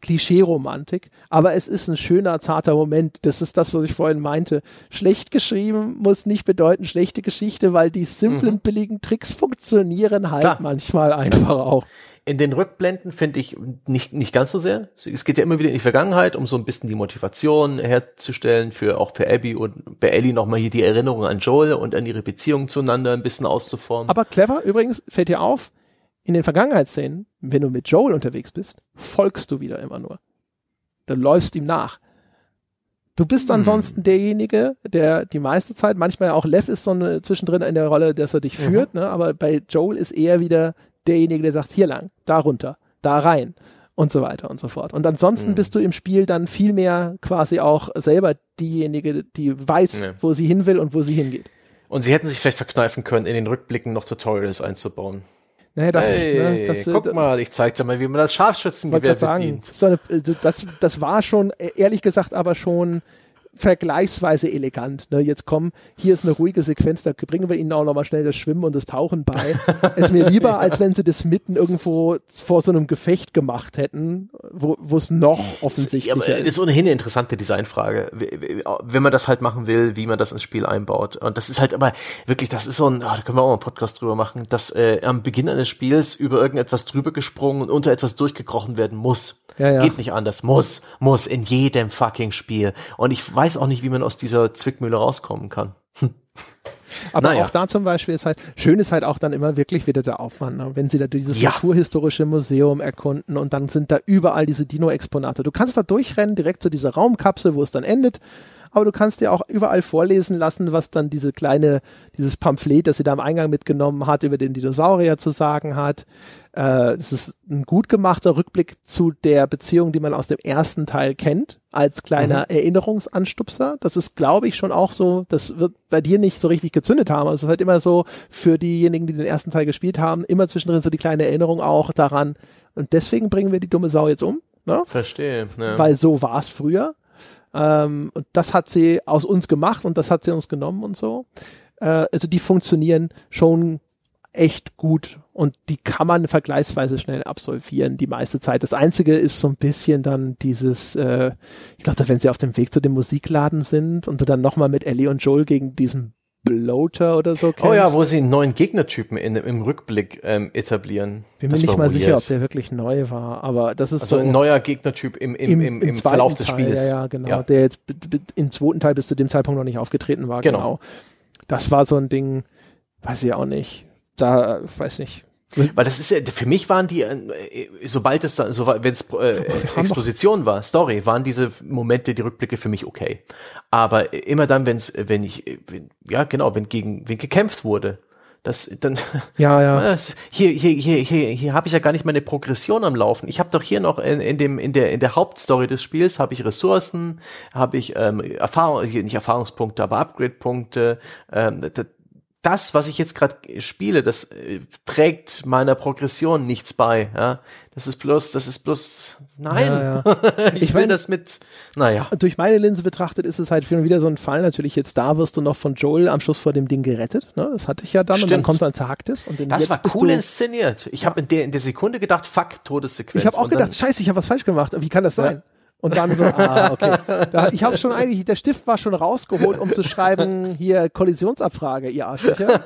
Klischee-Romantik. Aber es ist ein schöner, zarter Moment. Das ist das, was ich vorhin meinte. Schlecht geschrieben muss nicht bedeuten schlechte Geschichte, weil die simplen, mhm. billigen Tricks funktionieren halt Klar. manchmal einfach auch. In den Rückblenden finde ich nicht, nicht ganz so sehr. Es geht ja immer wieder in die Vergangenheit, um so ein bisschen die Motivation herzustellen für auch für Abby und bei Ellie nochmal hier die Erinnerung an Joel und an ihre Beziehung zueinander ein bisschen auszuformen. Aber clever, übrigens, fällt dir auf, in den Vergangenheitsszenen, wenn du mit Joel unterwegs bist, folgst du wieder immer nur. Du läufst ihm nach. Du bist hm. ansonsten derjenige, der die meiste Zeit, manchmal auch Lev ist so eine, zwischendrin in der Rolle, dass er dich mhm. führt, ne? aber bei Joel ist eher wieder derjenige, der sagt, hier lang, da runter, da rein und so weiter und so fort. Und ansonsten mhm. bist du im Spiel dann viel mehr quasi auch selber diejenige, die weiß, ja. wo sie hin will und wo sie hingeht. Und sie hätten sich vielleicht verkneifen können, in den Rückblicken noch Tutorials einzubauen. Naja, das, hey, ne, das, guck das, mal, ich zeig dir mal, wie man das Scharfschützengewehr bedient. Sagen, das, das war schon, ehrlich gesagt, aber schon vergleichsweise elegant. Ne? Jetzt komm, hier ist eine ruhige Sequenz, da bringen wir ihnen auch nochmal schnell das Schwimmen und das Tauchen bei. ist mir lieber, als wenn sie das mitten irgendwo vor so einem Gefecht gemacht hätten, wo es noch offensichtlicher ja, ist. Das ist ohnehin eine interessante Designfrage, wenn man das halt machen will, wie man das ins Spiel einbaut. Und das ist halt aber wirklich, das ist so ein, oh, da können wir auch mal einen Podcast drüber machen, dass äh, am Beginn eines Spiels über irgendetwas drüber gesprungen und unter etwas durchgekrochen werden muss. Ja, ja. Geht nicht anders. Muss, muss in jedem fucking Spiel. Und ich weiß auch nicht, wie man aus dieser Zwickmühle rauskommen kann. Aber naja. auch da zum Beispiel ist halt, schön ist halt auch dann immer wirklich wieder der Aufwand, ne? wenn sie da dieses ja. naturhistorische Museum erkunden und dann sind da überall diese Dino-Exponate. Du kannst da durchrennen, direkt zu dieser Raumkapsel, wo es dann endet aber du kannst dir auch überall vorlesen lassen, was dann diese kleine, dieses Pamphlet, das sie da am Eingang mitgenommen hat, über den Dinosaurier zu sagen hat. Äh, es ist ein gut gemachter Rückblick zu der Beziehung, die man aus dem ersten Teil kennt, als kleiner mhm. Erinnerungsanstupser. Das ist, glaube ich, schon auch so, das wird bei dir nicht so richtig gezündet haben. Also es ist halt immer so für diejenigen, die den ersten Teil gespielt haben, immer zwischendrin so die kleine Erinnerung auch daran. Und deswegen bringen wir die dumme Sau jetzt um. Ne? Verstehe. Ja. Weil so war es früher. Ähm, und das hat sie aus uns gemacht und das hat sie uns genommen und so. Äh, also die funktionieren schon echt gut und die kann man vergleichsweise schnell absolvieren, die meiste Zeit. Das Einzige ist so ein bisschen dann dieses, äh, ich glaube, wenn sie auf dem Weg zu dem Musikladen sind und du dann nochmal mit Ellie und Joel gegen diesen Bloater oder so kämpft. Oh ja, wo sie einen neuen Gegnertypen in, im Rückblick ähm, etablieren. Bin mir nicht mal weird. sicher, ob der wirklich neu war, aber das ist also so ein neuer Gegnertyp im, im, im, im, im Verlauf des Spiels. Ja, ja, genau. Ja. Der jetzt im zweiten Teil bis zu dem Zeitpunkt noch nicht aufgetreten war. Genau. genau. Das war so ein Ding, weiß ich auch nicht. Da, weiß nicht, weil das ist ja, für mich waren die, äh, sobald es dann, so, wenn es äh, Exposition war, Story, waren diese Momente, die Rückblicke für mich okay. Aber immer dann, wenn's, wenn ich, wenn, ja genau, wenn gegen, wenn gekämpft wurde, das dann ja ja hier hier hier hier hier habe ich ja gar nicht meine Progression am Laufen ich habe doch hier noch in, in dem in der in der Hauptstory des Spiels habe ich Ressourcen habe ich ähm, Erfahrung nicht Erfahrungspunkte aber Upgrade Punkte ähm, das, was ich jetzt gerade spiele, das äh, trägt meiner Progression nichts bei. Ja? Das ist bloß, das ist bloß, nein. Ja, ja. ich, ich will mein, das mit, naja. Durch meine Linse betrachtet ist es halt wieder so ein Fall. Natürlich jetzt da wirst du noch von Joel am Schluss vor dem Ding gerettet. Ne? Das hatte ich ja dann Stimmt. und dann kommt dann Zagtes. Und das war cool inszeniert. Ich habe in der, in der Sekunde gedacht, fuck, Todessequenz. Ich habe auch gedacht, scheiße, ich habe was falsch gemacht. Wie kann das sein? Und dann so, ah, okay. Da, ich habe schon eigentlich, der Stift war schon rausgeholt, um zu schreiben, hier Kollisionsabfrage, ihr Arschlöcher.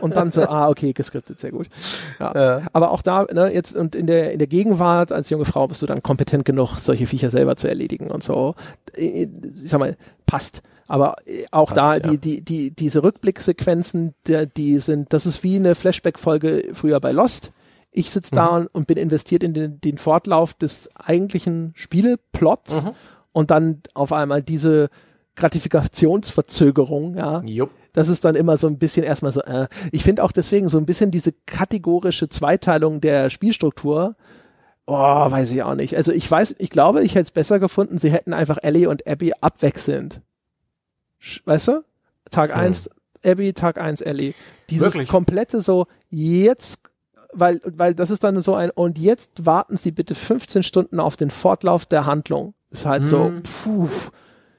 Und dann so, ah, okay, geskriptet, sehr gut. Ja. ja. Aber auch da, ne, jetzt und in der, in der Gegenwart als junge Frau bist du dann kompetent genug, solche Viecher selber zu erledigen und so. Ich sag mal, passt. Aber auch Passt, da, ja. die, die, die, diese Rückblicksequenzen, die, die sind, das ist wie eine Flashback-Folge früher bei Lost ich sitze da mhm. und bin investiert in den, den Fortlauf des eigentlichen Spieleplots mhm. und dann auf einmal diese Gratifikationsverzögerung, ja. Jupp. Das ist dann immer so ein bisschen erstmal so, äh, ich finde auch deswegen so ein bisschen diese kategorische Zweiteilung der Spielstruktur, oh, weiß ich auch nicht. Also ich weiß, ich glaube, ich hätte es besser gefunden, sie hätten einfach Ellie und Abby abwechselnd. Weißt du? Tag hm. eins Abby, Tag eins Ellie. Dieses Wirklich? komplette so, jetzt weil, weil das ist dann so ein, und jetzt warten Sie bitte 15 Stunden auf den Fortlauf der Handlung. Ist halt hm. so, puh.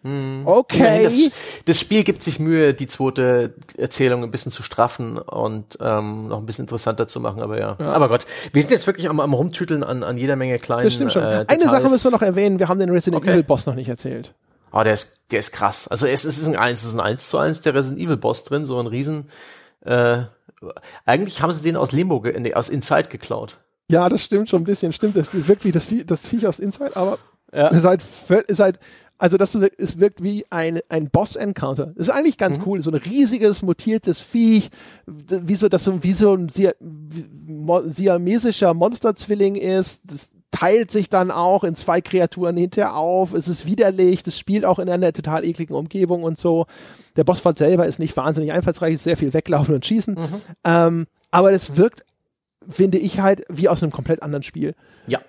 Hm. Okay. Das, das, Spiel gibt sich Mühe, die zweite Erzählung ein bisschen zu straffen und ähm, noch ein bisschen interessanter zu machen, aber ja. ja. Aber Gott, wir sind jetzt wirklich am, am Rumtüteln an, an jeder Menge kleinen. Das stimmt schon. Äh, Eine Sache müssen wir noch erwähnen, wir haben den Resident okay. Evil Boss noch nicht erzählt. Oh, der ist, der ist krass. Also es, es ist ein 1, es ist ein 1 zu 1 der Resident Evil Boss drin, so ein riesen äh, eigentlich haben sie den aus Limbo, nee, aus Inside geklaut. Ja, das stimmt schon ein bisschen. Stimmt, das wirkt wie das, Vie das Viech aus Inside, aber ja. ist ist halt also das es wirkt wie ein, ein Boss-Encounter. Das ist eigentlich ganz mhm. cool. So ein riesiges, mutiertes Viech, wie so, das so, wie so ein siamesischer Monsterzwilling ist. Das teilt sich dann auch in zwei Kreaturen hinterher auf. Es ist widerlich. Das spielt auch in einer total ekligen Umgebung und so. Der Bossfight selber ist nicht wahnsinnig einfallsreich, ist sehr viel weglaufen und schießen. Mhm. Ähm, aber es wirkt, finde ich halt, wie aus einem komplett anderen Spiel. Ja.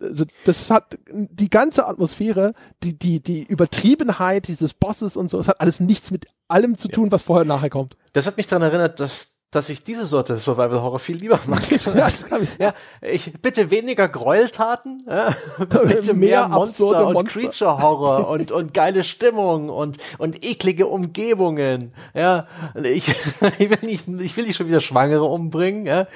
Also das hat die ganze Atmosphäre, die, die, die Übertriebenheit dieses Bosses und so, es hat alles nichts mit allem zu tun, was vorher und nachher kommt. Das hat mich daran erinnert, dass dass ich diese Sorte Survival Horror viel lieber mag. ja, ich. ja, ich bitte weniger Gräueltaten, ja, bitte mehr, mehr Monster und Monster. Creature Horror und und geile Stimmung und und eklige Umgebungen. Ja, ich, ich will nicht ich will nicht schon wieder Schwangere umbringen, ja.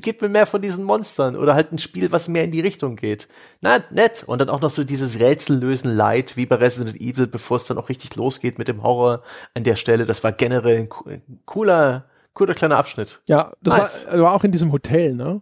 Gib mir mehr von diesen Monstern oder halt ein Spiel, was mehr in die Richtung geht. Na, nett und dann auch noch so dieses Rätsellösen Leid wie bei Resident Evil, bevor es dann auch richtig losgeht mit dem Horror an der Stelle. Das war generell ein cooler Guter kleiner Abschnitt. Ja, das nice. war, war auch in diesem Hotel, ne?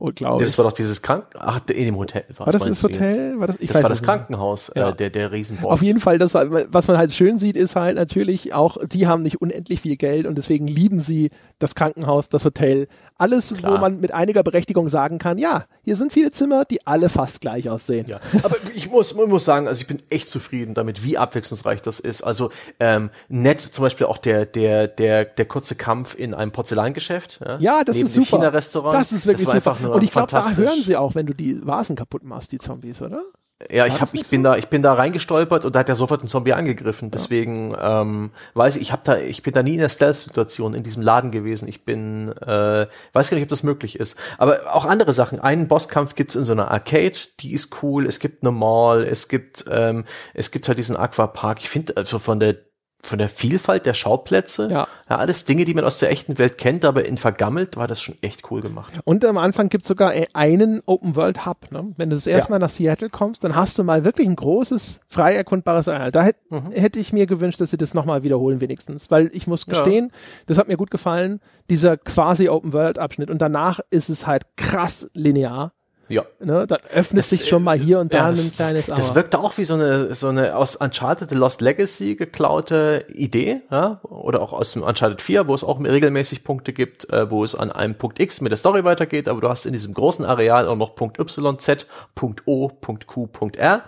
Oh, glaube Das war doch dieses Krank Ach, in dem Hotel. War, war das das Hotel? War das, ich das war das Krankenhaus, äh, ja. äh, der, der Riesenboss. Auf jeden Fall, das, was man halt schön sieht, ist halt natürlich auch, die haben nicht unendlich viel Geld und deswegen lieben sie das Krankenhaus, das Hotel. Alles, Klar. wo man mit einiger Berechtigung sagen kann, ja, hier sind viele Zimmer, die alle fast gleich aussehen. Ja. Aber ich muss, man muss sagen, also ich bin echt zufrieden damit, wie abwechslungsreich das ist. Also ähm, nett zum Beispiel auch der, der, der, der kurze Kampf in einem Porzellangeschäft. Ja, ja das ist super. China-Restaurant. Das ist wirklich das super. Und ich glaube, da hören sie auch, wenn du die Vasen kaputt machst, die Zombies, oder? Ja, ich hab, ich bin so? da, ich bin da reingestolpert und da hat er sofort ein Zombie angegriffen. Deswegen ähm, weiß ich, ich habe da, ich bin da nie in der Stealth-Situation in diesem Laden gewesen. Ich bin, äh, weiß gar nicht, ob das möglich ist. Aber auch andere Sachen. Einen Bosskampf gibt's in so einer Arcade, die ist cool. Es gibt eine Mall, es gibt, ähm, es gibt halt diesen Aquapark. Ich finde also von der von der Vielfalt der Schauplätze. Ja. ja. Alles Dinge, die man aus der echten Welt kennt, aber in vergammelt war das schon echt cool gemacht. Und am Anfang gibt es sogar einen Open World Hub. Ne? Wenn du das erste ja. Mal nach Seattle kommst, dann hast du mal wirklich ein großes, frei erkundbares Areal. Da hätte mhm. hätt ich mir gewünscht, dass sie das nochmal wiederholen wenigstens. Weil ich muss gestehen, ja. das hat mir gut gefallen, dieser quasi Open World Abschnitt. Und danach ist es halt krass linear. Ja. Ne, dann öffnet das, sich schon mal hier und da ja, das, ein kleines Das wirkt auch wie so eine, so eine aus Uncharted Lost Legacy geklaute Idee, ja? oder auch aus dem Uncharted 4, wo es auch regelmäßig Punkte gibt, äh, wo es an einem Punkt X mit der Story weitergeht, aber du hast in diesem großen Areal auch noch Punkt Y, Z, Punkt O, Punkt Q, Punkt R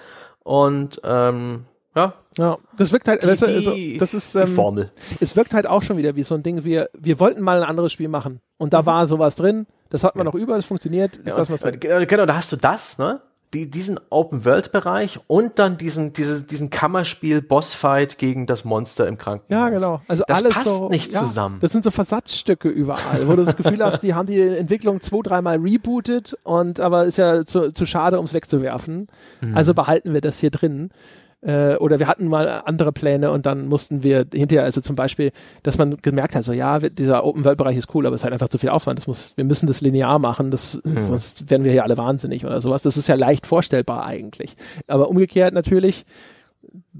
und ähm, ja. Ja, das wirkt halt, die, also, also, das ist, ähm, Formel. Es wirkt halt auch schon wieder wie so ein Ding, wir, wir wollten mal ein anderes Spiel machen und da mhm. war sowas drin, das hat man ja. noch über, das funktioniert. Ist ja, das, was genau, genau, da hast du das, ne? Die, diesen Open-World-Bereich und dann diesen, diese, diesen Kammerspiel-Bossfight gegen das Monster im Krankenhaus. Ja, genau. Also das alles passt so, nicht ja, zusammen. Das sind so Versatzstücke überall, wo du das Gefühl hast, die haben die Entwicklung zwei, dreimal rebootet und aber ist ja zu, zu schade, ums wegzuwerfen. Mhm. Also behalten wir das hier drin. Äh, oder wir hatten mal andere Pläne und dann mussten wir hinterher, also zum Beispiel, dass man gemerkt hat, so ja, dieser Open-World-Bereich ist cool, aber es ist halt einfach zu viel Aufwand. Das muss, wir müssen das linear machen, das, mhm. sonst werden wir hier alle wahnsinnig oder sowas. Das ist ja leicht vorstellbar eigentlich. Aber umgekehrt natürlich,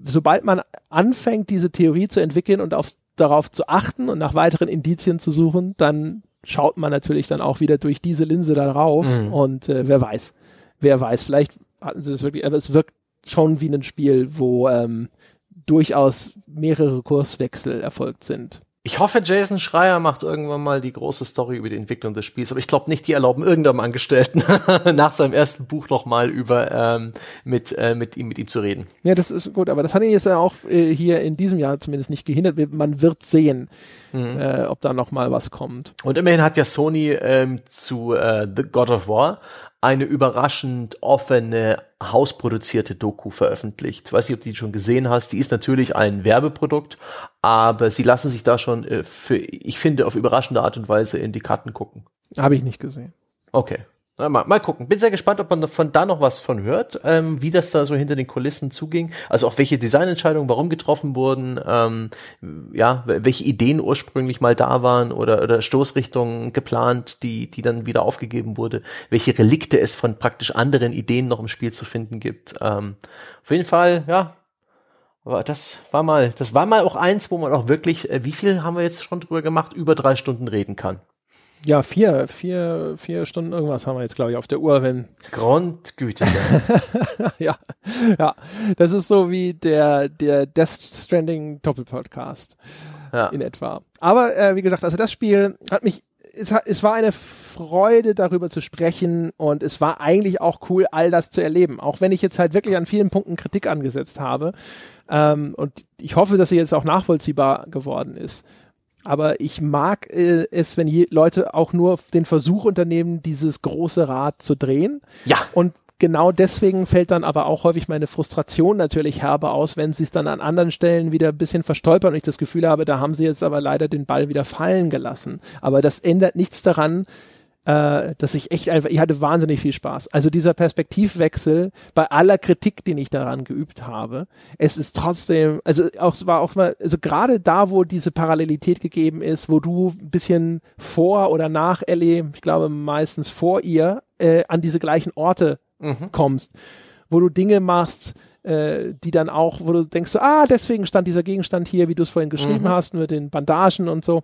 sobald man anfängt, diese Theorie zu entwickeln und auf, darauf zu achten und nach weiteren Indizien zu suchen, dann schaut man natürlich dann auch wieder durch diese Linse da drauf mhm. und äh, wer weiß, wer weiß, vielleicht hatten sie das wirklich, aber es wirkt schon wie ein Spiel, wo ähm, durchaus mehrere Kurswechsel erfolgt sind. Ich hoffe, Jason Schreier macht irgendwann mal die große Story über die Entwicklung des Spiels, aber ich glaube nicht, die erlauben irgendeinem Angestellten nach seinem ersten Buch noch mal über ähm, mit äh, mit ihm mit ihm zu reden. Ja, das ist gut, aber das hat ihn jetzt ja auch äh, hier in diesem Jahr zumindest nicht gehindert. Man wird sehen, mhm. äh, ob da noch mal was kommt. Und immerhin hat ja Sony ähm, zu äh, The God of War eine überraschend offene, hausproduzierte Doku veröffentlicht. weiß nicht, ob du die schon gesehen hast. Die ist natürlich ein Werbeprodukt, aber sie lassen sich da schon, äh, für, ich finde, auf überraschende Art und Weise in die Karten gucken. Habe ich nicht gesehen. Okay. Mal, mal gucken. Bin sehr gespannt, ob man von da noch was von hört, ähm, wie das da so hinter den Kulissen zuging. Also auch welche Designentscheidungen warum getroffen wurden, ähm, ja, welche Ideen ursprünglich mal da waren oder, oder Stoßrichtungen geplant, die, die dann wieder aufgegeben wurde, welche Relikte es von praktisch anderen Ideen noch im Spiel zu finden gibt. Ähm, auf jeden Fall, ja, aber das war mal, das war mal auch eins, wo man auch wirklich, äh, wie viel haben wir jetzt schon drüber gemacht, über drei Stunden reden kann. Ja, vier, vier, vier Stunden irgendwas haben wir jetzt, glaube ich, auf der Uhr, wenn. Grundgüte. ja, ja. Das ist so wie der, der Death Stranding Doppelpodcast. Ja. In etwa. Aber, äh, wie gesagt, also das Spiel hat mich, es, hat, es war eine Freude, darüber zu sprechen und es war eigentlich auch cool, all das zu erleben. Auch wenn ich jetzt halt wirklich an vielen Punkten Kritik angesetzt habe. Ähm, und ich hoffe, dass sie jetzt auch nachvollziehbar geworden ist. Aber ich mag äh, es, wenn Leute auch nur den Versuch unternehmen, dieses große Rad zu drehen. Ja. Und genau deswegen fällt dann aber auch häufig meine Frustration natürlich herbe aus, wenn sie es dann an anderen Stellen wieder ein bisschen verstolpern und ich das Gefühl habe, da haben sie jetzt aber leider den Ball wieder fallen gelassen. Aber das ändert nichts daran, äh, dass ich echt einfach, ich hatte wahnsinnig viel Spaß. Also dieser Perspektivwechsel bei aller Kritik, den ich daran geübt habe, es ist trotzdem, also auch es war auch mal, also gerade da, wo diese Parallelität gegeben ist, wo du ein bisschen vor oder nach Ellie, ich glaube meistens vor ihr, äh, an diese gleichen Orte mhm. kommst, wo du Dinge machst, äh, die dann auch, wo du denkst, ah, deswegen stand dieser Gegenstand hier, wie du es vorhin geschrieben mhm. hast, mit den Bandagen und so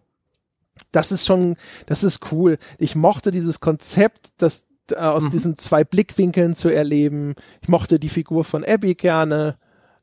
das ist schon, das ist cool. Ich mochte dieses Konzept, das äh, aus mhm. diesen zwei Blickwinkeln zu erleben. Ich mochte die Figur von Abby gerne.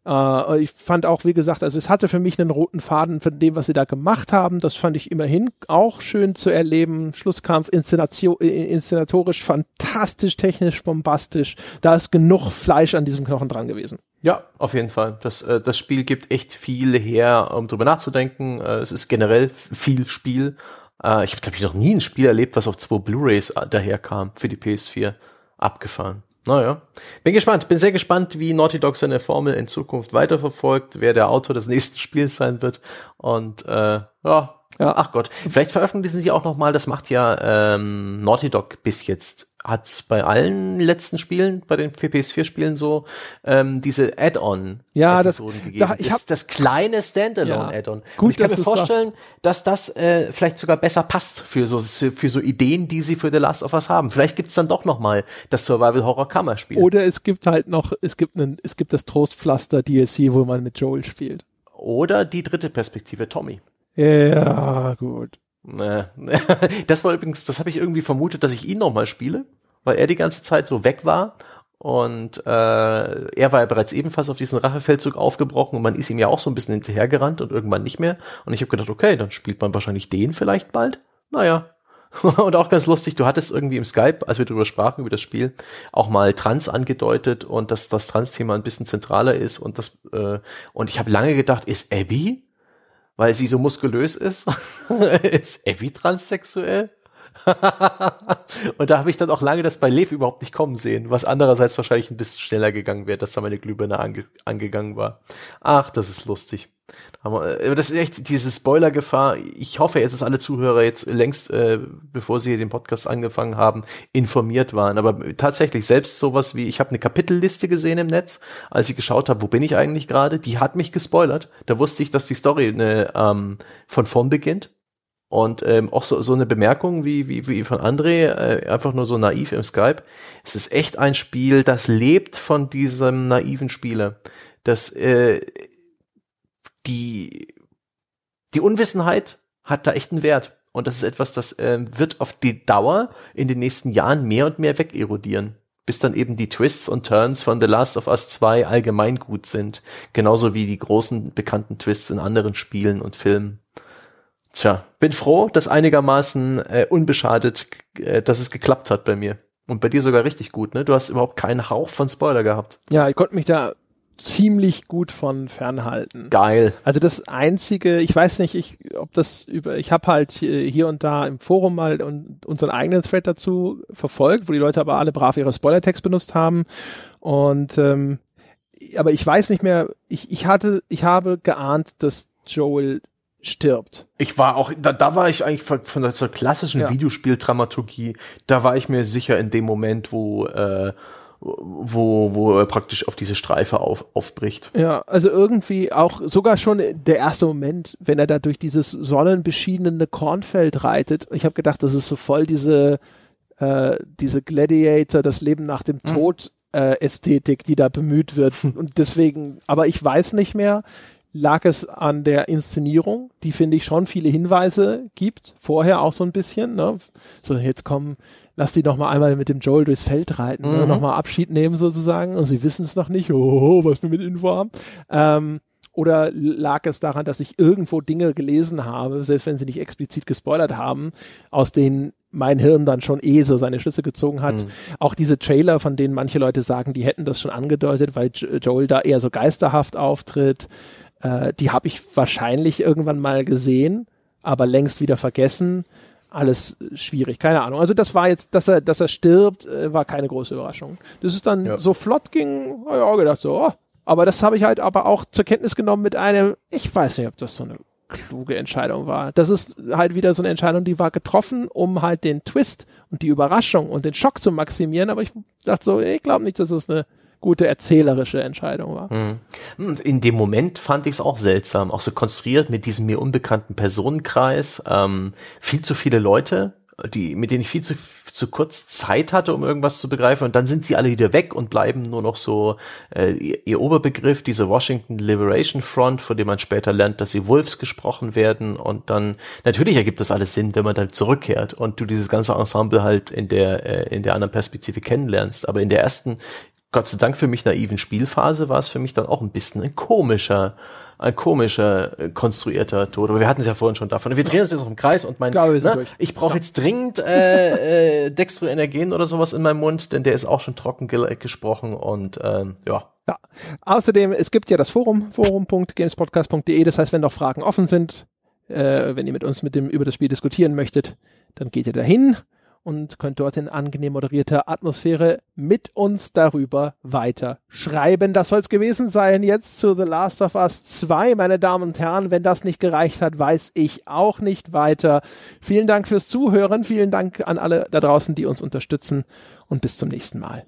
Uh, ich fand auch, wie gesagt, also es hatte für mich einen roten Faden von dem, was sie da gemacht haben. Das fand ich immerhin auch schön zu erleben. Schlusskampf, Inszenation, äh, inszenatorisch fantastisch, technisch bombastisch. Da ist genug Fleisch an diesem Knochen dran gewesen. Ja, auf jeden Fall. Das, äh, das Spiel gibt echt viel her, um drüber nachzudenken. Äh, es ist generell viel Spiel. Äh, ich habe, glaube ich, noch nie ein Spiel erlebt, was auf zwei Blu-Rays äh, daherkam für die PS4. Abgefahren. Naja, bin gespannt. Bin sehr gespannt, wie Naughty Dog seine Formel in Zukunft weiterverfolgt, wer der Autor des nächsten Spiels sein wird. Und äh, ja, ja, ach Gott. Vielleicht veröffentlichen sie auch noch mal, das macht ja ähm, Naughty Dog bis jetzt hat's bei allen letzten Spielen, bei den PS4-Spielen so, ähm, diese Add-on ja, das, gegeben. Da, ich hab, das, kleine Standalone-Add-on. Ja, gut, Und ich kann mir vorstellen, dass das äh, vielleicht sogar besser passt für so, für so Ideen, die sie für The Last of Us haben. Vielleicht gibt's dann doch noch mal das Survival-Horror-Kammerspiel. Oder es gibt halt noch, es gibt einen, es gibt das Trostpflaster-DLC, wo man mit Joel spielt. Oder die dritte Perspektive, Tommy. Ja, gut. Das war übrigens, das habe ich irgendwie vermutet, dass ich ihn nochmal spiele, weil er die ganze Zeit so weg war. Und äh, er war ja bereits ebenfalls auf diesen Rachefeldzug aufgebrochen und man ist ihm ja auch so ein bisschen hinterhergerannt und irgendwann nicht mehr. Und ich habe gedacht, okay, dann spielt man wahrscheinlich den vielleicht bald. Naja. und auch ganz lustig, du hattest irgendwie im Skype, als wir darüber sprachen, über das Spiel, auch mal Trans angedeutet und dass das Trans-Thema ein bisschen zentraler ist und das, äh, und ich habe lange gedacht, ist Abby weil sie so muskulös ist? ist Evie transsexuell? und da habe ich dann auch lange das bei Lev überhaupt nicht kommen sehen, was andererseits wahrscheinlich ein bisschen schneller gegangen wäre, dass da meine Glühbirne ange angegangen war. Ach, das ist lustig. Äh, das ist echt diese Spoiler-Gefahr. Ich hoffe jetzt, dass alle Zuhörer jetzt längst, äh, bevor sie den Podcast angefangen haben, informiert waren. Aber tatsächlich, selbst sowas wie, ich habe eine Kapitelliste gesehen im Netz, als ich geschaut habe, wo bin ich eigentlich gerade, die hat mich gespoilert. Da wusste ich, dass die Story eine, ähm, von vorn beginnt. Und ähm, auch so, so eine Bemerkung wie, wie, wie von André, äh, einfach nur so naiv im Skype. Es ist echt ein Spiel, das lebt von diesem naiven Spieler. Das äh, die, die Unwissenheit hat da echt einen Wert. Und das ist etwas, das äh, wird auf die Dauer in den nächsten Jahren mehr und mehr wegerodieren. Bis dann eben die Twists und Turns von The Last of Us 2 allgemein gut sind. Genauso wie die großen bekannten Twists in anderen Spielen und Filmen. Tja, bin froh, dass einigermaßen äh, unbeschadet, äh, dass es geklappt hat bei mir. Und bei dir sogar richtig gut, ne? Du hast überhaupt keinen Hauch von Spoiler gehabt. Ja, ich konnte mich da ziemlich gut von fernhalten. Geil. Also das einzige, ich weiß nicht, ich, ob das über, ich habe halt hier und da im Forum mal unseren eigenen Thread dazu verfolgt, wo die Leute aber alle brav ihre Spoilertext benutzt haben und ähm, aber ich weiß nicht mehr, ich, ich hatte, ich habe geahnt, dass Joel stirbt. Ich war auch, da, da war ich eigentlich von, von der klassischen ja. Videospieldramaturgie, da war ich mir sicher in dem Moment, wo äh, wo, wo er praktisch auf diese Streife auf, aufbricht. Ja, also irgendwie auch sogar schon der erste Moment, wenn er da durch dieses sonnenbeschienene Kornfeld reitet. Ich habe gedacht, das ist so voll diese, äh, diese Gladiator, das Leben nach dem mhm. Tod äh, Ästhetik, die da bemüht wird. Und deswegen, aber ich weiß nicht mehr, lag es an der Inszenierung, die finde ich schon viele Hinweise gibt, vorher auch so ein bisschen, ne? So, jetzt kommen lass die noch mal einmal mit dem Joel durchs Feld reiten, ne? mhm. ne? noch mal Abschied nehmen sozusagen und sie wissen es noch nicht, oh, was wir mit ihnen vorhaben. Ähm, oder lag es daran, dass ich irgendwo Dinge gelesen habe, selbst wenn sie nicht explizit gespoilert haben, aus denen mein Hirn dann schon eh so seine Schlüsse gezogen hat. Mhm. Auch diese Trailer, von denen manche Leute sagen, die hätten das schon angedeutet, weil Joel da eher so geisterhaft auftritt, äh, die habe ich wahrscheinlich irgendwann mal gesehen, aber längst wieder vergessen alles schwierig, keine Ahnung. Also das war jetzt, dass er, dass er stirbt, äh, war keine große Überraschung. Das ist dann ja. so flott ging, habe ich auch gedacht so, oh. aber das habe ich halt aber auch zur Kenntnis genommen mit einem, ich weiß nicht, ob das so eine kluge Entscheidung war. Das ist halt wieder so eine Entscheidung, die war getroffen, um halt den Twist und die Überraschung und den Schock zu maximieren, aber ich dachte so, ich glaube nicht, dass das eine gute erzählerische Entscheidung war. Mhm. In dem Moment fand ich es auch seltsam, auch so konstruiert mit diesem mir unbekannten Personenkreis, ähm, viel zu viele Leute, die, mit denen ich viel zu, zu kurz Zeit hatte, um irgendwas zu begreifen. Und dann sind sie alle wieder weg und bleiben nur noch so äh, ihr, ihr Oberbegriff, diese Washington Liberation Front, von dem man später lernt, dass sie Wolves gesprochen werden. Und dann, natürlich ergibt das alles Sinn, wenn man dann zurückkehrt und du dieses ganze Ensemble halt in der, äh, in der anderen Perspektive kennenlernst. Aber in der ersten Gott sei Dank für mich naiven Spielphase war es für mich dann auch ein bisschen ein komischer, ein komischer äh, konstruierter Tod. Aber wir hatten es ja vorhin schon davon. Wir drehen uns jetzt noch im Kreis und mein, Glaube, ne, ich brauche jetzt dringend äh, äh, Dextroenergen oder sowas in meinem Mund, denn der ist auch schon trocken ge gesprochen und ähm, ja. Ja. Außerdem, es gibt ja das Forum, forum.gamespodcast.de. Das heißt, wenn noch Fragen offen sind, äh, wenn ihr mit uns mit dem über das Spiel diskutieren möchtet, dann geht ihr dahin und könnt dort in angenehm moderierter Atmosphäre mit uns darüber weiter schreiben. Das soll es gewesen sein jetzt zu The Last of Us 2, meine Damen und Herren. Wenn das nicht gereicht hat, weiß ich auch nicht weiter. Vielen Dank fürs Zuhören. Vielen Dank an alle da draußen, die uns unterstützen und bis zum nächsten Mal.